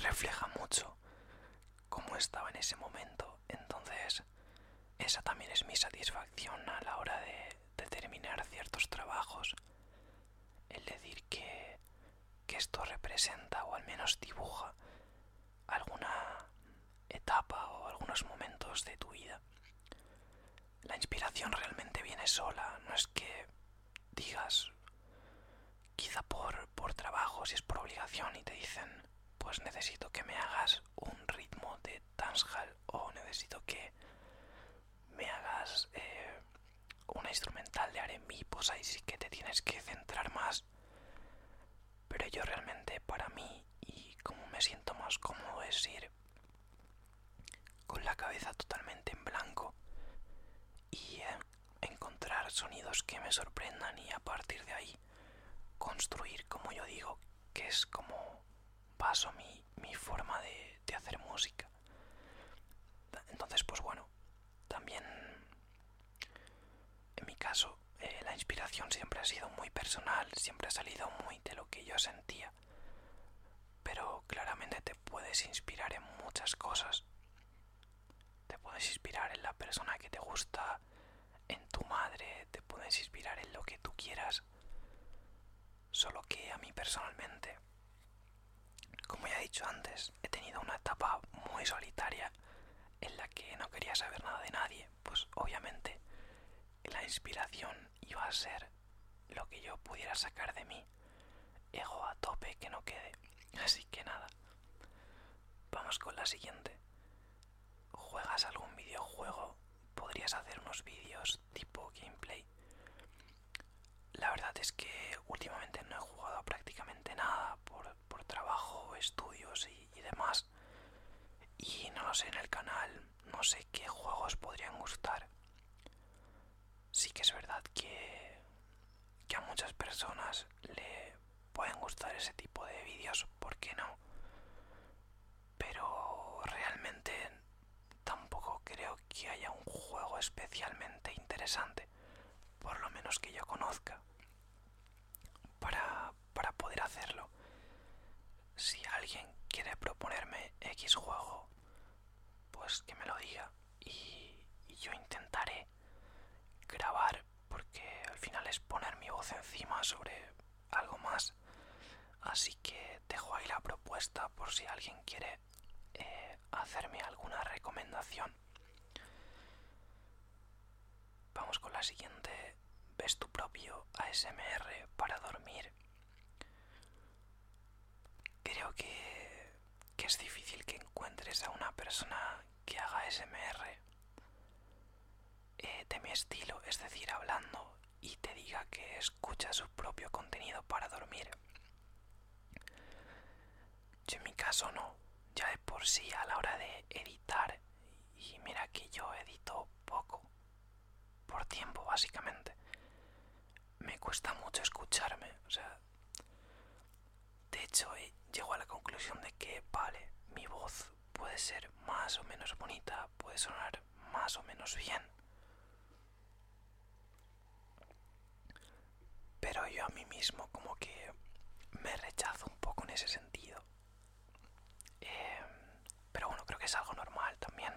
refleja mucho cómo estaba en ese momento. Entonces, esa también es mi satisfacción a la hora de, de terminar ciertos trabajos. El decir que, que esto representa o al menos dibuja alguna etapa o algunos momentos de tu vida. La inspiración realmente viene sola, no es que digas, quizá por, por trabajo, si es por obligación y te dicen, pues necesito que me hagas un ritmo de dancehall o necesito que me hagas eh, una instrumental de R&B, pues ahí sí que te tienes que centrar más. Pero yo realmente para mí y como me siento más cómodo es ir con la cabeza totalmente en blanco y eh, encontrar sonidos que me sorprendan y a partir de ahí construir, como yo digo, que es como paso mi, mi forma de, de hacer música. Entonces, pues bueno, también en mi caso eh, la inspiración siempre ha sido muy personal, siempre ha salido muy de lo que yo sentía. Pero claramente te puedes inspirar en muchas cosas. Te puedes inspirar en la persona que te gusta, en tu madre, te puedes inspirar en lo que tú quieras. Solo que a mí personalmente, como ya he dicho antes, he tenido una etapa muy solitaria en la que no quería saber nada de nadie. Pues obviamente la inspiración iba a ser lo que yo pudiera sacar de mí. Ego a tope que no quede. Así que nada. Vamos con la siguiente. ¿Juegas algún videojuego? Podrías hacer unos vídeos tipo gameplay. La verdad es que últimamente no he jugado prácticamente nada por, por trabajo, estudios y, y demás. Y no lo sé en el canal, no sé qué juegos podrían gustar. Sí que es verdad que, que a muchas personas le, pueden gustar ese tipo de vídeos, ¿por qué no? Pero realmente tampoco creo que haya un juego especialmente interesante, por lo menos que yo conozca, para, para poder hacerlo. Si alguien quiere proponerme X juego, pues que me lo diga y, y yo intentaré grabar porque al final es poner mi voz encima sobre algo más. Así que dejo ahí la propuesta por si alguien quiere eh, hacerme alguna recomendación. Vamos con la siguiente. ¿Ves tu propio ASMR para dormir? Creo que, que es difícil que encuentres a una persona que haga ASMR eh, de mi estilo, es decir, hablando y te diga que escucha su propio contenido para dormir. Yo en mi caso no, ya de por sí a la hora de editar, y mira que yo edito poco, por tiempo básicamente, me cuesta mucho escucharme, o sea, de hecho eh, llego a la conclusión de que, vale, mi voz puede ser más o menos bonita, puede sonar más o menos bien, pero yo a mí mismo como que me rechazo un poco en ese sentido. Em, pero bueno, creo que es algo normal también.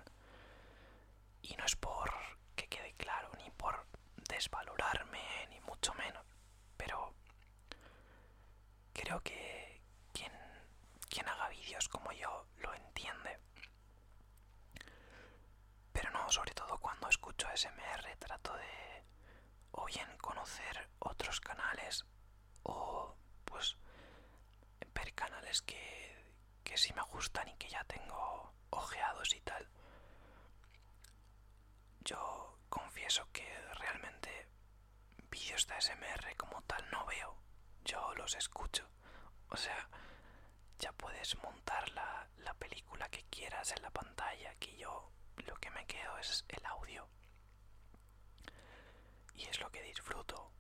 Y no es por que quede claro, ni por desvalorarme, ni mucho menos. Pero creo que quien, quien haga vídeos como yo lo entiende. Pero no, sobre todo cuando escucho SMR trato de o bien conocer otros canales o pues ver canales que, que sí me gustan y que ya tengo ojeados y tal. Yo confieso que realmente vídeos de SMR como tal no veo, yo los escucho. O sea, ya puedes montar la, la película que quieras en la pantalla, que yo lo que me quedo es el audio. Y es lo que disfruto.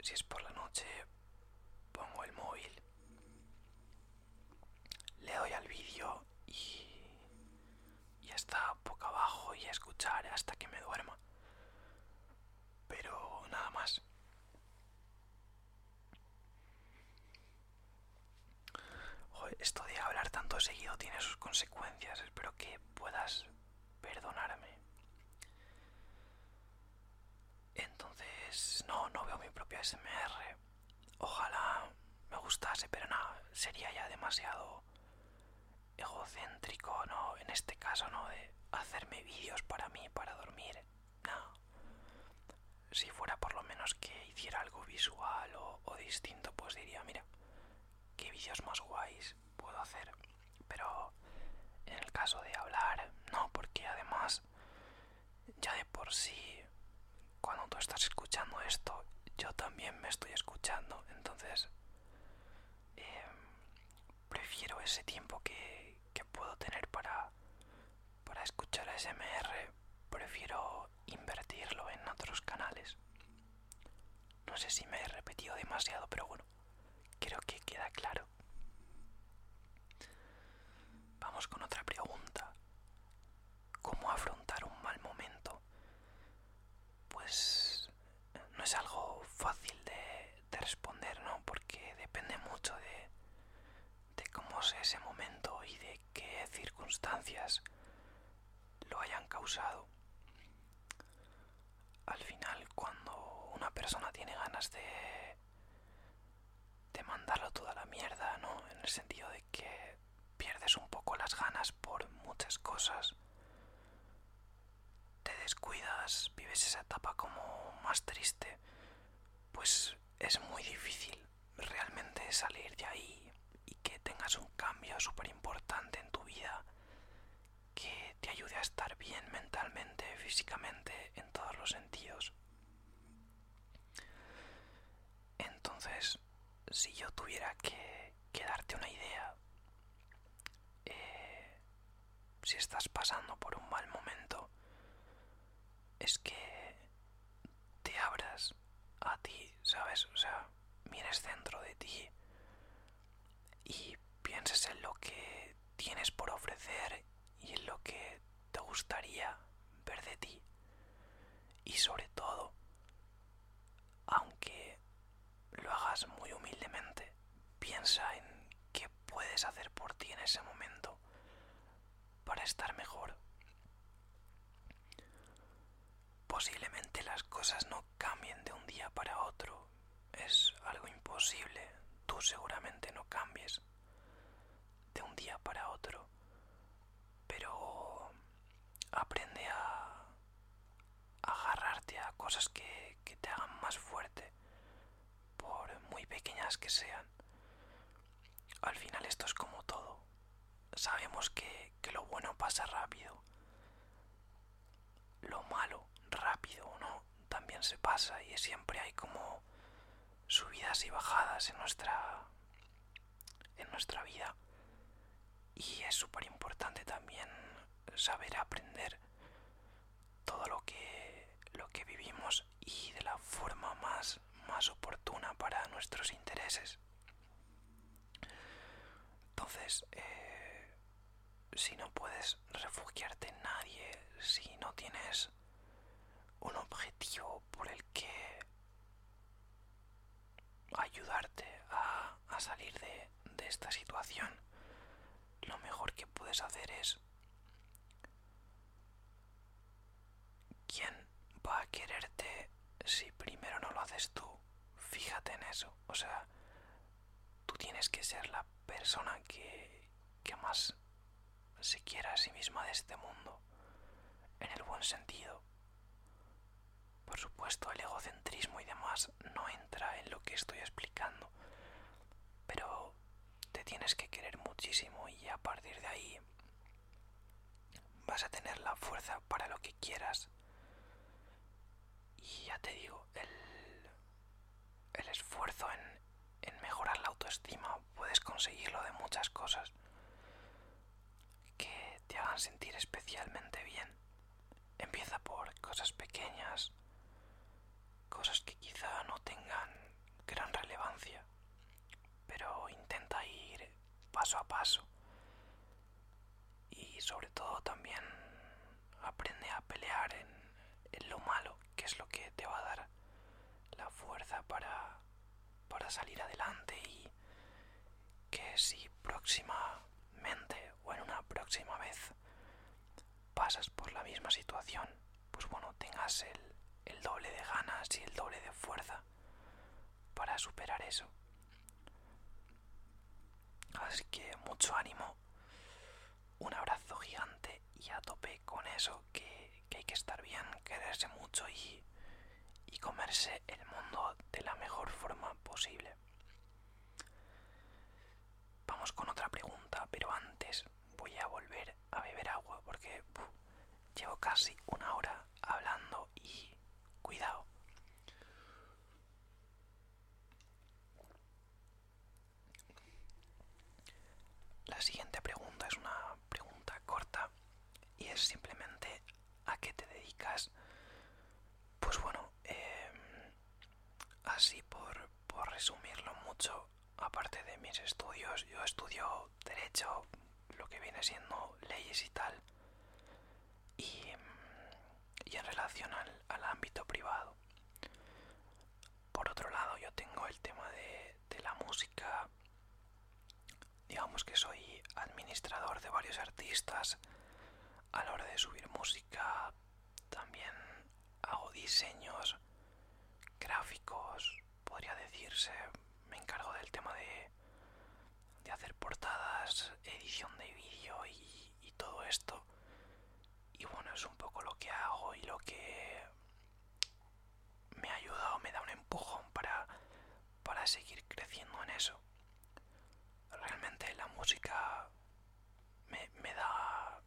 Si es por la noche, pongo el móvil, le doy al vídeo y, y está boca abajo y a escuchar hasta que me duerma. Pero nada más. Joder, esto de hablar tanto seguido tiene sus consecuencias. Espero que puedas perdonarme. Entonces, no, no veo mi propio SMR. Ojalá me gustase, pero no, sería ya demasiado egocéntrico, ¿no? En este caso, ¿no? De hacerme vídeos para mí, para dormir. No. Si fuera por lo menos que hiciera algo visual o, o distinto, pues diría, mira, qué vídeos más guays puedo hacer. Pero en el caso de hablar, no, porque además ya de por sí, cuando tú estás escuchando esto, yo también me estoy escuchando. Entonces, eh, prefiero ese tiempo que, puedo tener para, para escuchar SMR, prefiero invertirlo en otros canales. No sé si me he repetido demasiado, pero bueno, creo que queda claro. Vamos con otra pregunta. ¿Cómo afrontar un mal momento? Pues no es algo fácil de, de responder, ¿no? Porque depende mucho de, de cómo sea ese momento y de qué circunstancias lo hayan causado. Al final, cuando una persona tiene ganas de de mandarlo toda la mierda, ¿no? En el sentido de que pierdes un poco las ganas por muchas cosas. Te descuidas, vives esa etapa como más triste, pues es muy difícil realmente salir de ahí y que tengas un cambio súper importante en tu vida que te ayude a estar bien mentalmente, físicamente, en todos los sentidos. Entonces, si yo tuviera que, que darte una idea, eh, si estás pasando por un mal momento, es que te abras a ti, ¿sabes? O sea, mires dentro de ti y pienses en lo que tienes por ofrecer y en lo que te gustaría ver de ti. Y sobre todo, aunque lo hagas muy humildemente, piensa en qué puedes hacer por ti en ese momento para estar mejor. Posiblemente las cosas no cambien de un día para otro. Es algo imposible. Tú seguramente no cambies de un día para otro. Pero aprende a agarrarte a cosas que, que te hagan más fuerte, por muy pequeñas que sean. Al final esto es como todo. Sabemos que, que lo bueno pasa rápido. Lo malo rápido o no también se y siempre hay como subidas y bajadas en nuestra en nuestra vida. Y es súper importante también saber aprender todo lo que lo que vivimos y de la forma más más oportuna para nuestros intereses. Entonces eh, si no puedes refugiarte en nadie si no tienes un objetivo por el que ayudarte a, salir de, esta situación, lo mejor que puedes hacer es ¿quién va a quererte si primero no lo haces tú? Fíjate en eso. O sea, tú tienes que ser la persona que, que más se quiera a sí misma de este mundo, en el buen sentido. Por supuesto, el egocentrismo y demás no entra en lo que estoy explicando, pero te tienes que querer muchísimo y a partir de ahí vas a tener la fuerza para lo que quieras. Y ya te digo, el, el esfuerzo en, en mejorar la autoestima puedes conseguirlo de muchas cosas que te hagan sentir especialmente bien. Empieza por cosas pequeñas, cosas que quizá no tengan gran relevancia, pero intenta ir paso a paso. Y sobre todo también aprende a pelear en, lo malo, que es lo que te va a dar la fuerza para, para salir adelante y que si próximamente o en una próxima vez pasas por la misma situación, pues bueno, tengas el, el doble de ganas y el doble de fuerza para superar eso. Así que mucho ánimo, un abrazo gigante y a tope con eso, que, que hay que estar bien, quererse mucho y, y comerse el mundo de la mejor forma posible. Vamos con otra pregunta, pero antes voy a volver a beber agua porque llevo casi una hora hablando y cuidado. La siguiente pregunta es una pregunta corta y es simplemente ¿a qué te dedicas? Pues bueno, eh, así por, por resumirlo mucho, aparte de mis estudios, yo estudio derecho, lo que viene siendo leyes y tal, y, y en relación al, al ámbito privado. Por otro lado, yo tengo el tema de, de la música, digamos que soy administrador de varios a la hora de subir música, también hago diseños gráficos, podría decirse, me encargo del tema de, de hacer portadas, edición de vídeo y, todo esto. Y bueno, es un poco lo que hago y lo que me ha ayudado, me da un empujón para, para seguir creciendo en eso. Realmente la música me, me da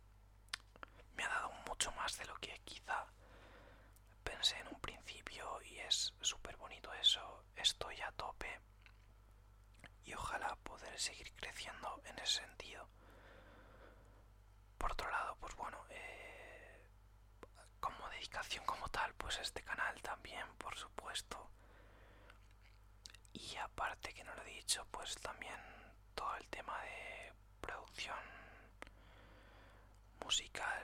me ha dado mucho más de lo que quizá pensé en un principio y es súper bonito eso. Estoy a tope y ojalá poder seguir creciendo en ese sentido. Por otro lado, pues bueno, eh, como dedicación como tal, pues este canal también, por supuesto. Y aparte que no lo he dicho, pues también todo el tema de producción musical,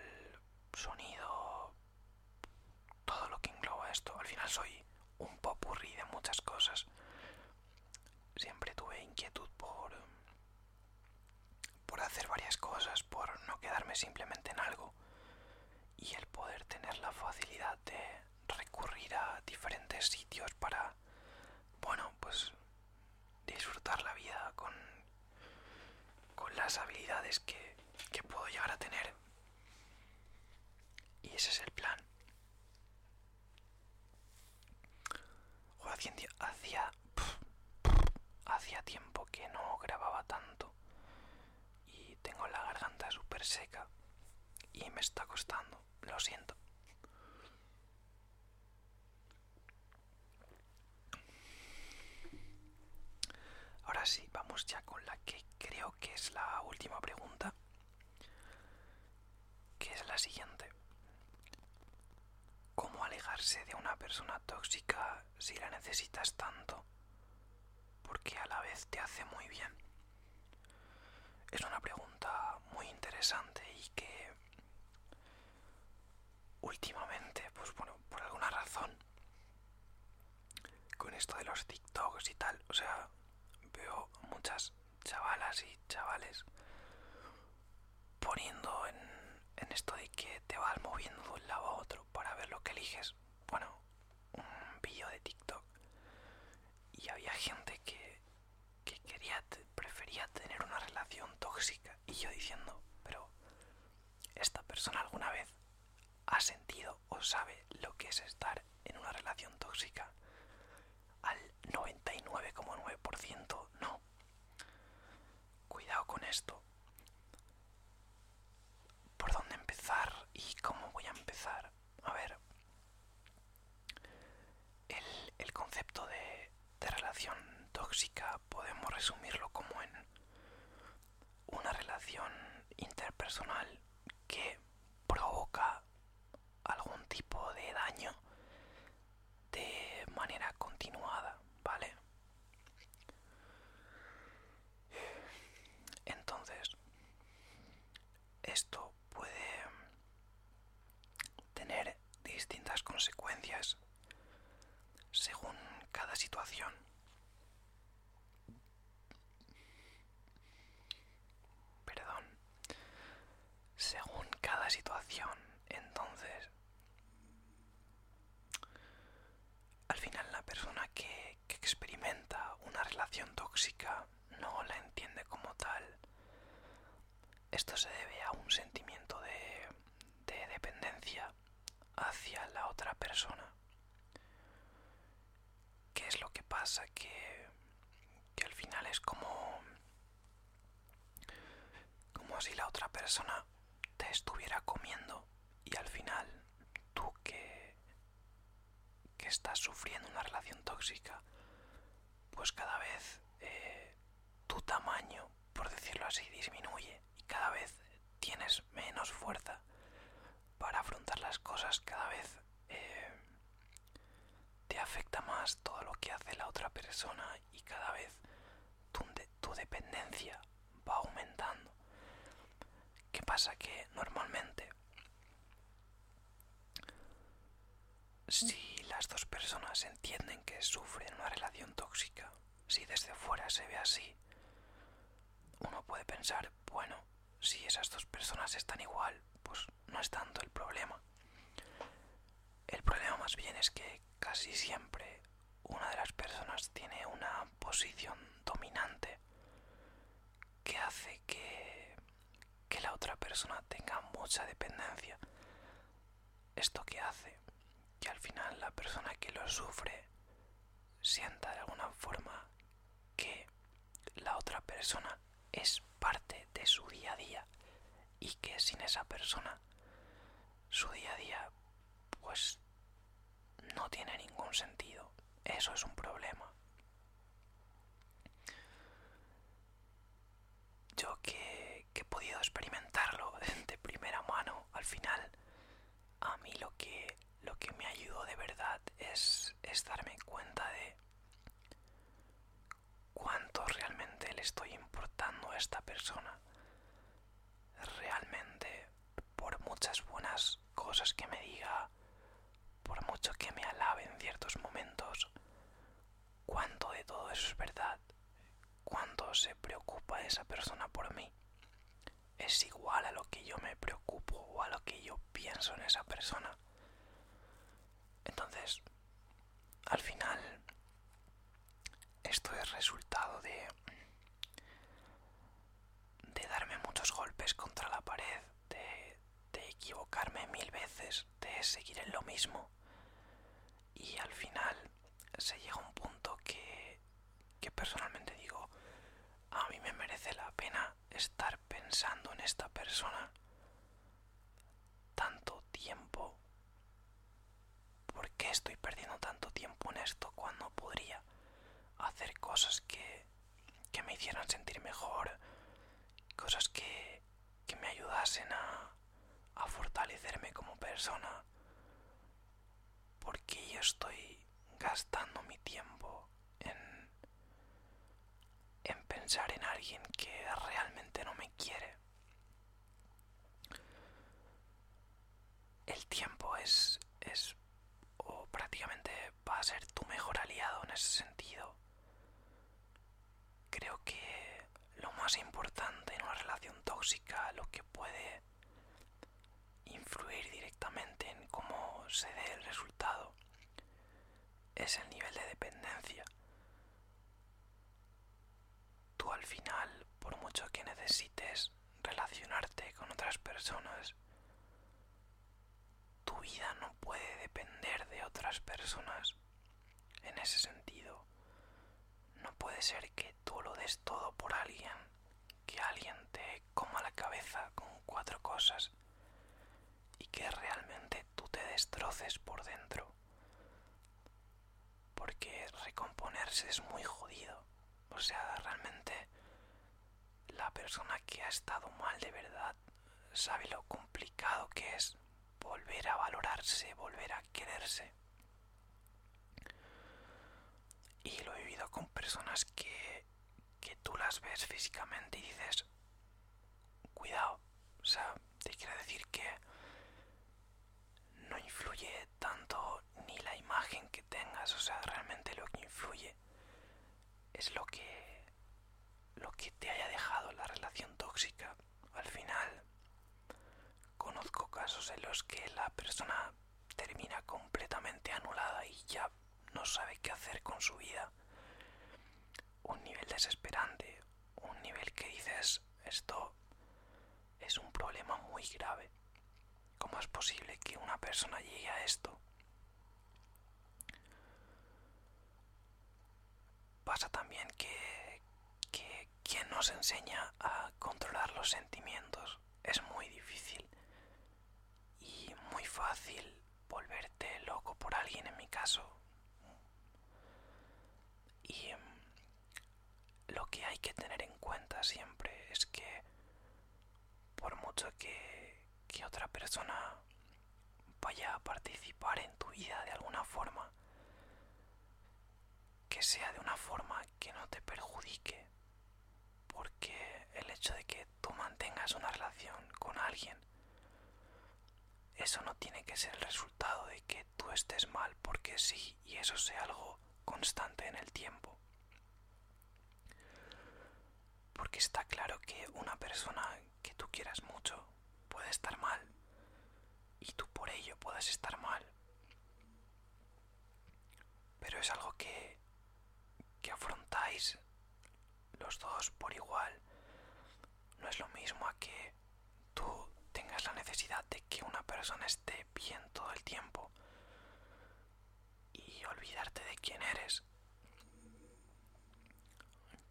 sonido, todo lo que engloba esto. Al final soy un popurrí de muchas cosas. Siempre tuve inquietud por por hacer varias cosas, por no quedarme simplemente en algo y el poder tener la facilidad de recurrir a diferentes sitios para, bueno, pues disfrutar la vida con, con las habilidades que, que puedo llegar a tener. Y ese es el plan. Hacía, tiempo que no grababa tanto y tengo la garganta súper seca y me está costando, lo siento. Ahora sí, vamos ya con la que creo que es la última pregunta, que es la siguiente. ¿Cómo alejarse de una persona tóxica si la necesitas tanto? Porque a la vez te hace muy bien. Es una pregunta muy interesante y que últimamente, pues bueno, por alguna razón, con esto de los TikToks y tal, o sea, veo muchas chavalas y chavales poniendo en, en esto de que te vas moviendo de un lado a otro para ver lo que eliges. Bueno, un vídeo de TikTok. Y había gente que, que quería, prefería tener una relación tóxica. Y yo diciendo, pero esta persona alguna vez ha sentido o sabe lo que es estar en una relación tóxica. Al 99,9% no. Cuidado con esto. ¿Por dónde empezar y cómo voy a empezar? A ver, el, el concepto de, de relación tóxica podemos resumirlo como en una relación interpersonal que provoca algún tipo de daño de manera continuada, ¿vale? Entonces, esto puede tener distintas consecuencias según cada situación. Perdón. Según cada situación, entonces, al final la persona que, que experimenta una relación tóxica no la entiende como tal. Esto se debe a un sentimiento de, de dependencia hacia la otra persona. ¿Qué es lo que pasa? Que, que al final es como, como si la otra persona te estuviera comiendo y al final tú que, que estás sufriendo una relación tóxica, pues cada vez eh, tu tamaño, por decirlo así, disminuye y cada vez tienes menos fuerza para afrontar las cosas, cada vez eh, te afecta más todo lo que hace la otra persona y cada vez tu, tu dependencia va aumentando. ¿Qué pasa? Que normalmente si las dos personas entienden que sufren una relación tóxica, si desde fuera se ve así, uno puede pensar, bueno, si esas dos personas están igual, pues no es tanto el problema. El problema más bien es que casi siempre una de las personas tiene una posición dominante que hace que, que la otra persona tenga mucha dependencia. Esto que hace que al final la persona que lo sufre sienta de alguna forma que la otra persona es parte de su día a día y que sin esa persona su día a día pues no tiene ningún sentido. Eso es un problema. Yo que, he podido experimentarlo de primera mano, al final, a mí lo que, lo que me ayudó de verdad es, es darme cuenta de a esta persona. Realmente, por muchas buenas cosas que me diga, por mucho que me alabe en ciertos momentos, ¿cuánto de todo eso es verdad? ¿Cuánto se preocupa esa persona por mí? ¿Es igual a lo que yo me preocupo o a lo que yo pienso en esa persona? Entonces, al final, esto es resultado de de darme muchos golpes contra la pared, equivocarme mil veces, de seguir en lo mismo. Y al final se llega a un punto que, que personalmente digo, a mí me merece la pena estar pensando en esta persona tanto tiempo. ¿Por qué estoy perdiendo tanto tiempo en esto cuando podría hacer cosas que, que me hicieran sentir mejor? Cosas que, que me ayudasen a, a fortalecerme como persona. Porque yo estoy gastando mi tiempo en, en pensar en alguien que realmente no me quiere. El tiempo es, es o prácticamente va a ser tu mejor aliado en ese sentido. Creo que lo más importante en una relación tóxica, lo que puede directamente en cómo se dé el resultado, es el nivel de dependencia. Tú al final, por mucho que necesites relacionarte con otras personas, tu vida no puede depender de otras personas. En ese sentido, no puede ser que tú lo des todo por alguien, que alguien te coma la cabeza con cuatro cosas y que realmente tú te destroces por dentro. Porque recomponerse es muy jodido. O sea, realmente la persona que ha estado mal de verdad sabe lo complicado que es volver a valorarse, volver a quererse. Y lo he vivido con personas que, que tú las ves físicamente y dices, cuidado, o sea, te quiero decir que tanto ni la imagen que tengas, o sea, realmente lo que influye es lo que lo que te haya dejado la relación tóxica. Al final conozco casos en los que la persona termina completamente anulada y ya no sabe qué hacer con su vida. Un nivel desesperante, un nivel que dices, esto es un problema muy grave. ¿Cómo es posible que una persona llegue a esto? Pasa también que, que quien nos enseña a controlar los sentimientos es muy difícil y muy fácil volverte loco por alguien en mi caso. Y em, lo que hay que tener en cuenta siempre es que por mucho que, que otra persona vaya a participar en tu vida de alguna forma, que sea de una forma que no te perjudique, porque el hecho de que tú mantengas una relación con alguien, eso no tiene que ser el resultado de que tú estés mal porque sí y eso sea algo constante en el tiempo. Porque está claro que una persona que tú quieras mucho puede estar mal y tú por ello puedes estar mal. Pero es algo que, que afrontáis los dos por igual. No es lo mismo a que tú tengas la necesidad de que una persona esté bien todo el tiempo y olvidarte de quién eres.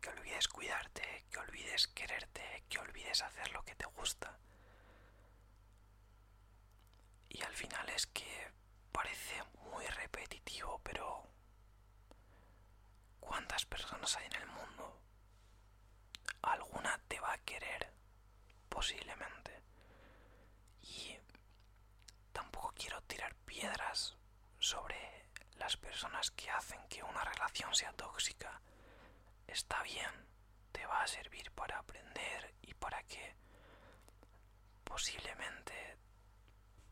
Que olvides cuidarte, que olvides quererte, que olvides hacer lo que te gusta. Y al final es que parece muy repetitivo, pero ¿cuántas personas hay en el mundo? Alguna te va a querer, posiblemente. Y tampoco quiero tirar piedras sobre las personas que hacen que una relación sea tóxica. Está bien, te va a servir para aprender y para que posiblemente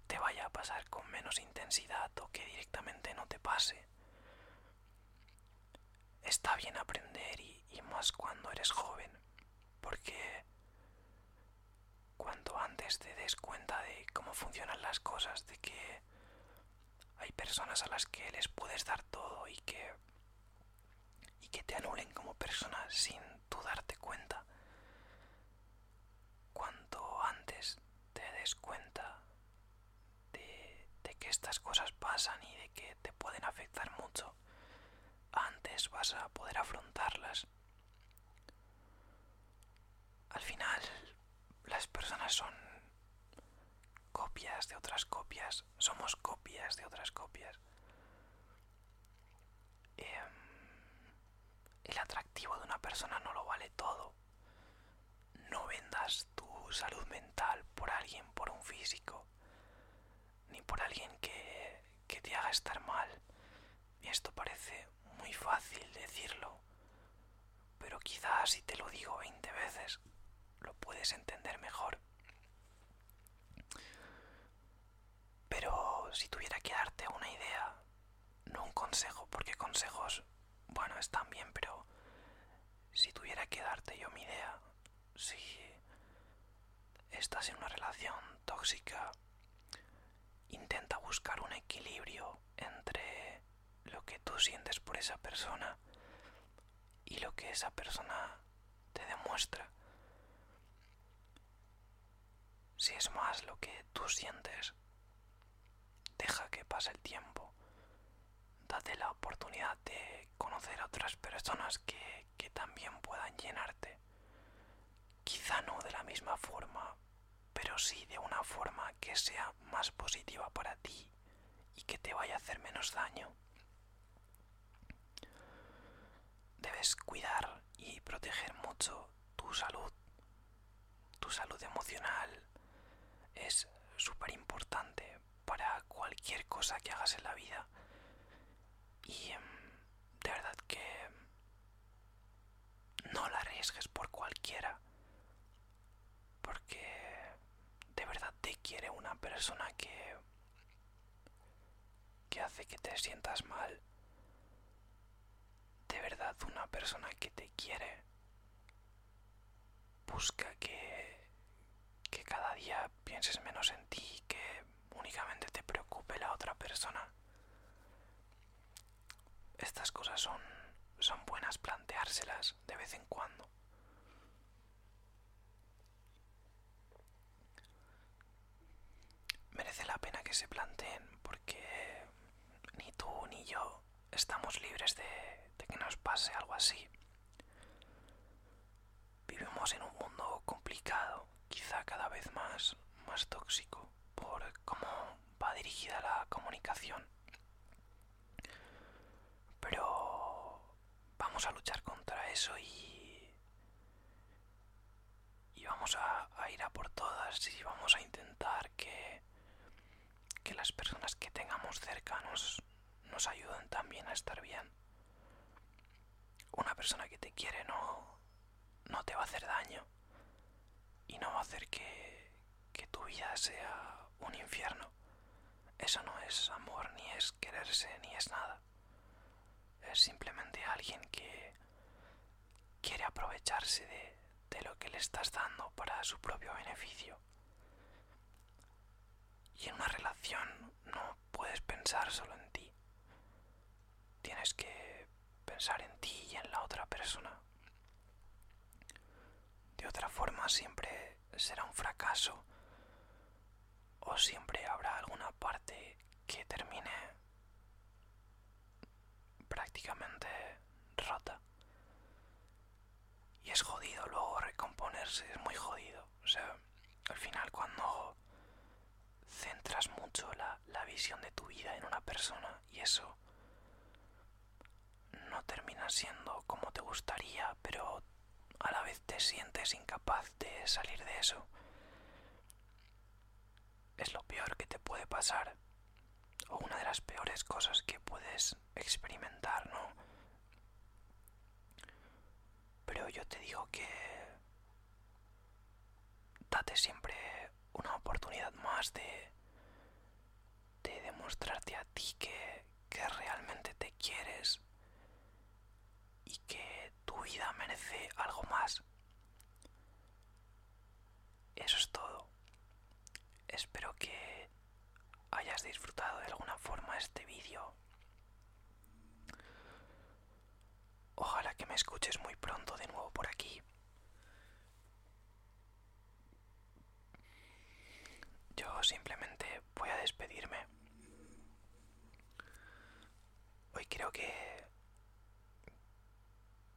te vaya a pasar con menos intensidad o que directamente no te pase. Está bien aprender y, y más cuando eres joven, porque antes te des cuenta de cómo funcionan las cosas, de que hay personas a las que les puedes dar todo y que y que te anulen como persona sin tú darte cuenta. Cuanto antes te des cuenta de, de que estas cosas pasan y de que te pueden afectar mucho, antes vas a poder afrontarlas. Al final, las personas son copias de otras copias, somos copias de otras copias. Em, el atractivo de una persona no lo vale todo. No vendas tu salud mental por alguien, por un físico, ni por alguien que, que te haga estar mal. Y esto parece muy fácil decirlo, pero quizás si te lo digo 20 veces, lo puedes entender mejor. Pero si tuviera que darte una idea, no un consejo, porque consejos, bueno, están bien, pero si tuviera que darte yo mi idea, si estás en una relación tóxica, intenta buscar un equilibrio entre lo que tú sientes por esa persona y lo que esa persona te demuestra. Si es más lo que tú sientes, deja que pase el tiempo. Date la oportunidad de conocer a otras personas que, que también puedan llenarte. Quizá no de la misma forma, pero sí de una forma que sea más positiva para ti y que te vaya a hacer menos daño. Debes cuidar y proteger mucho tu salud. Tu salud emocional es súper importante para cualquier cosa que hagas en la vida. Y em, de verdad que no la arriesgues por cualquiera. Porque de verdad te quiere una persona que que hace que te sientas mal. De verdad una persona que te quiere busca que que cada día pienses menos en ti, que únicamente te preocupe la otra persona. Estas cosas son son buenas planteárselas de vez en cuando. Merece la pena que se planteen porque ni tú ni yo estamos libres de, que nos pase algo así. Vivimos en un mundo complicado, quizá cada vez más, más tóxico, por cómo va dirigida la comunicación. Pero vamos a luchar contra eso y, y vamos a ir a por todas y vamos a intentar que, que las personas que tengamos cerca nos, ayuden también a estar bien. Una persona que te quiere no, no te va a hacer daño y no va a hacer que, que tu vida sea un infierno. Eso no es amor, ni es quererse, ni es nada. Es simplemente alguien que quiere aprovecharse de, de lo que le estás dando para su propio beneficio. Y en una relación no puedes pensar solo en ti. Tienes que pensar en ti y en la otra persona. De otra forma siempre será un fracaso o siempre habrá alguna parte que termine prácticamente rota. Y es jodido luego recomponerse, es muy jodido. O sea, al final cuando centras mucho la, la visión de tu vida en una persona y eso no termina siendo como te gustaría, pero a la vez te sientes incapaz de salir de eso. Es lo peor que te puede pasar, o una de las peores cosas que puedes experimentar, ¿no? Pero yo te digo que date siempre una oportunidad más de, de demostrarte a ti que, que realmente te quieres y que tu vida merece algo más. Eso es todo. Espero que hayas disfrutado de alguna forma este vídeo. Ojalá que me escuches muy pronto de nuevo por aquí. Yo simplemente voy a despedirme. Hoy creo que...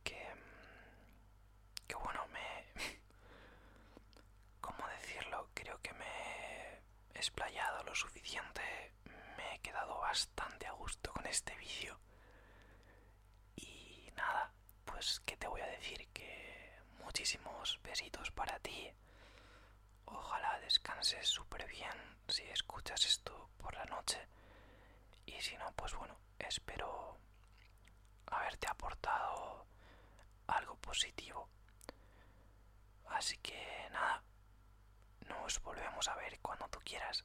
que... que bueno, me... ¿Cómo decirlo? Creo que me he explayado lo suficiente. Me he quedado bastante a gusto con este vídeo. Y nada, pues qué te voy a decir que muchísimos besitos para ti. Ojalá descanses súper bien si escuchas esto por la noche. Y si no, pues bueno, espero haberte aportado algo positivo. Así que nada, nos volvemos a ver cuando tú quieras.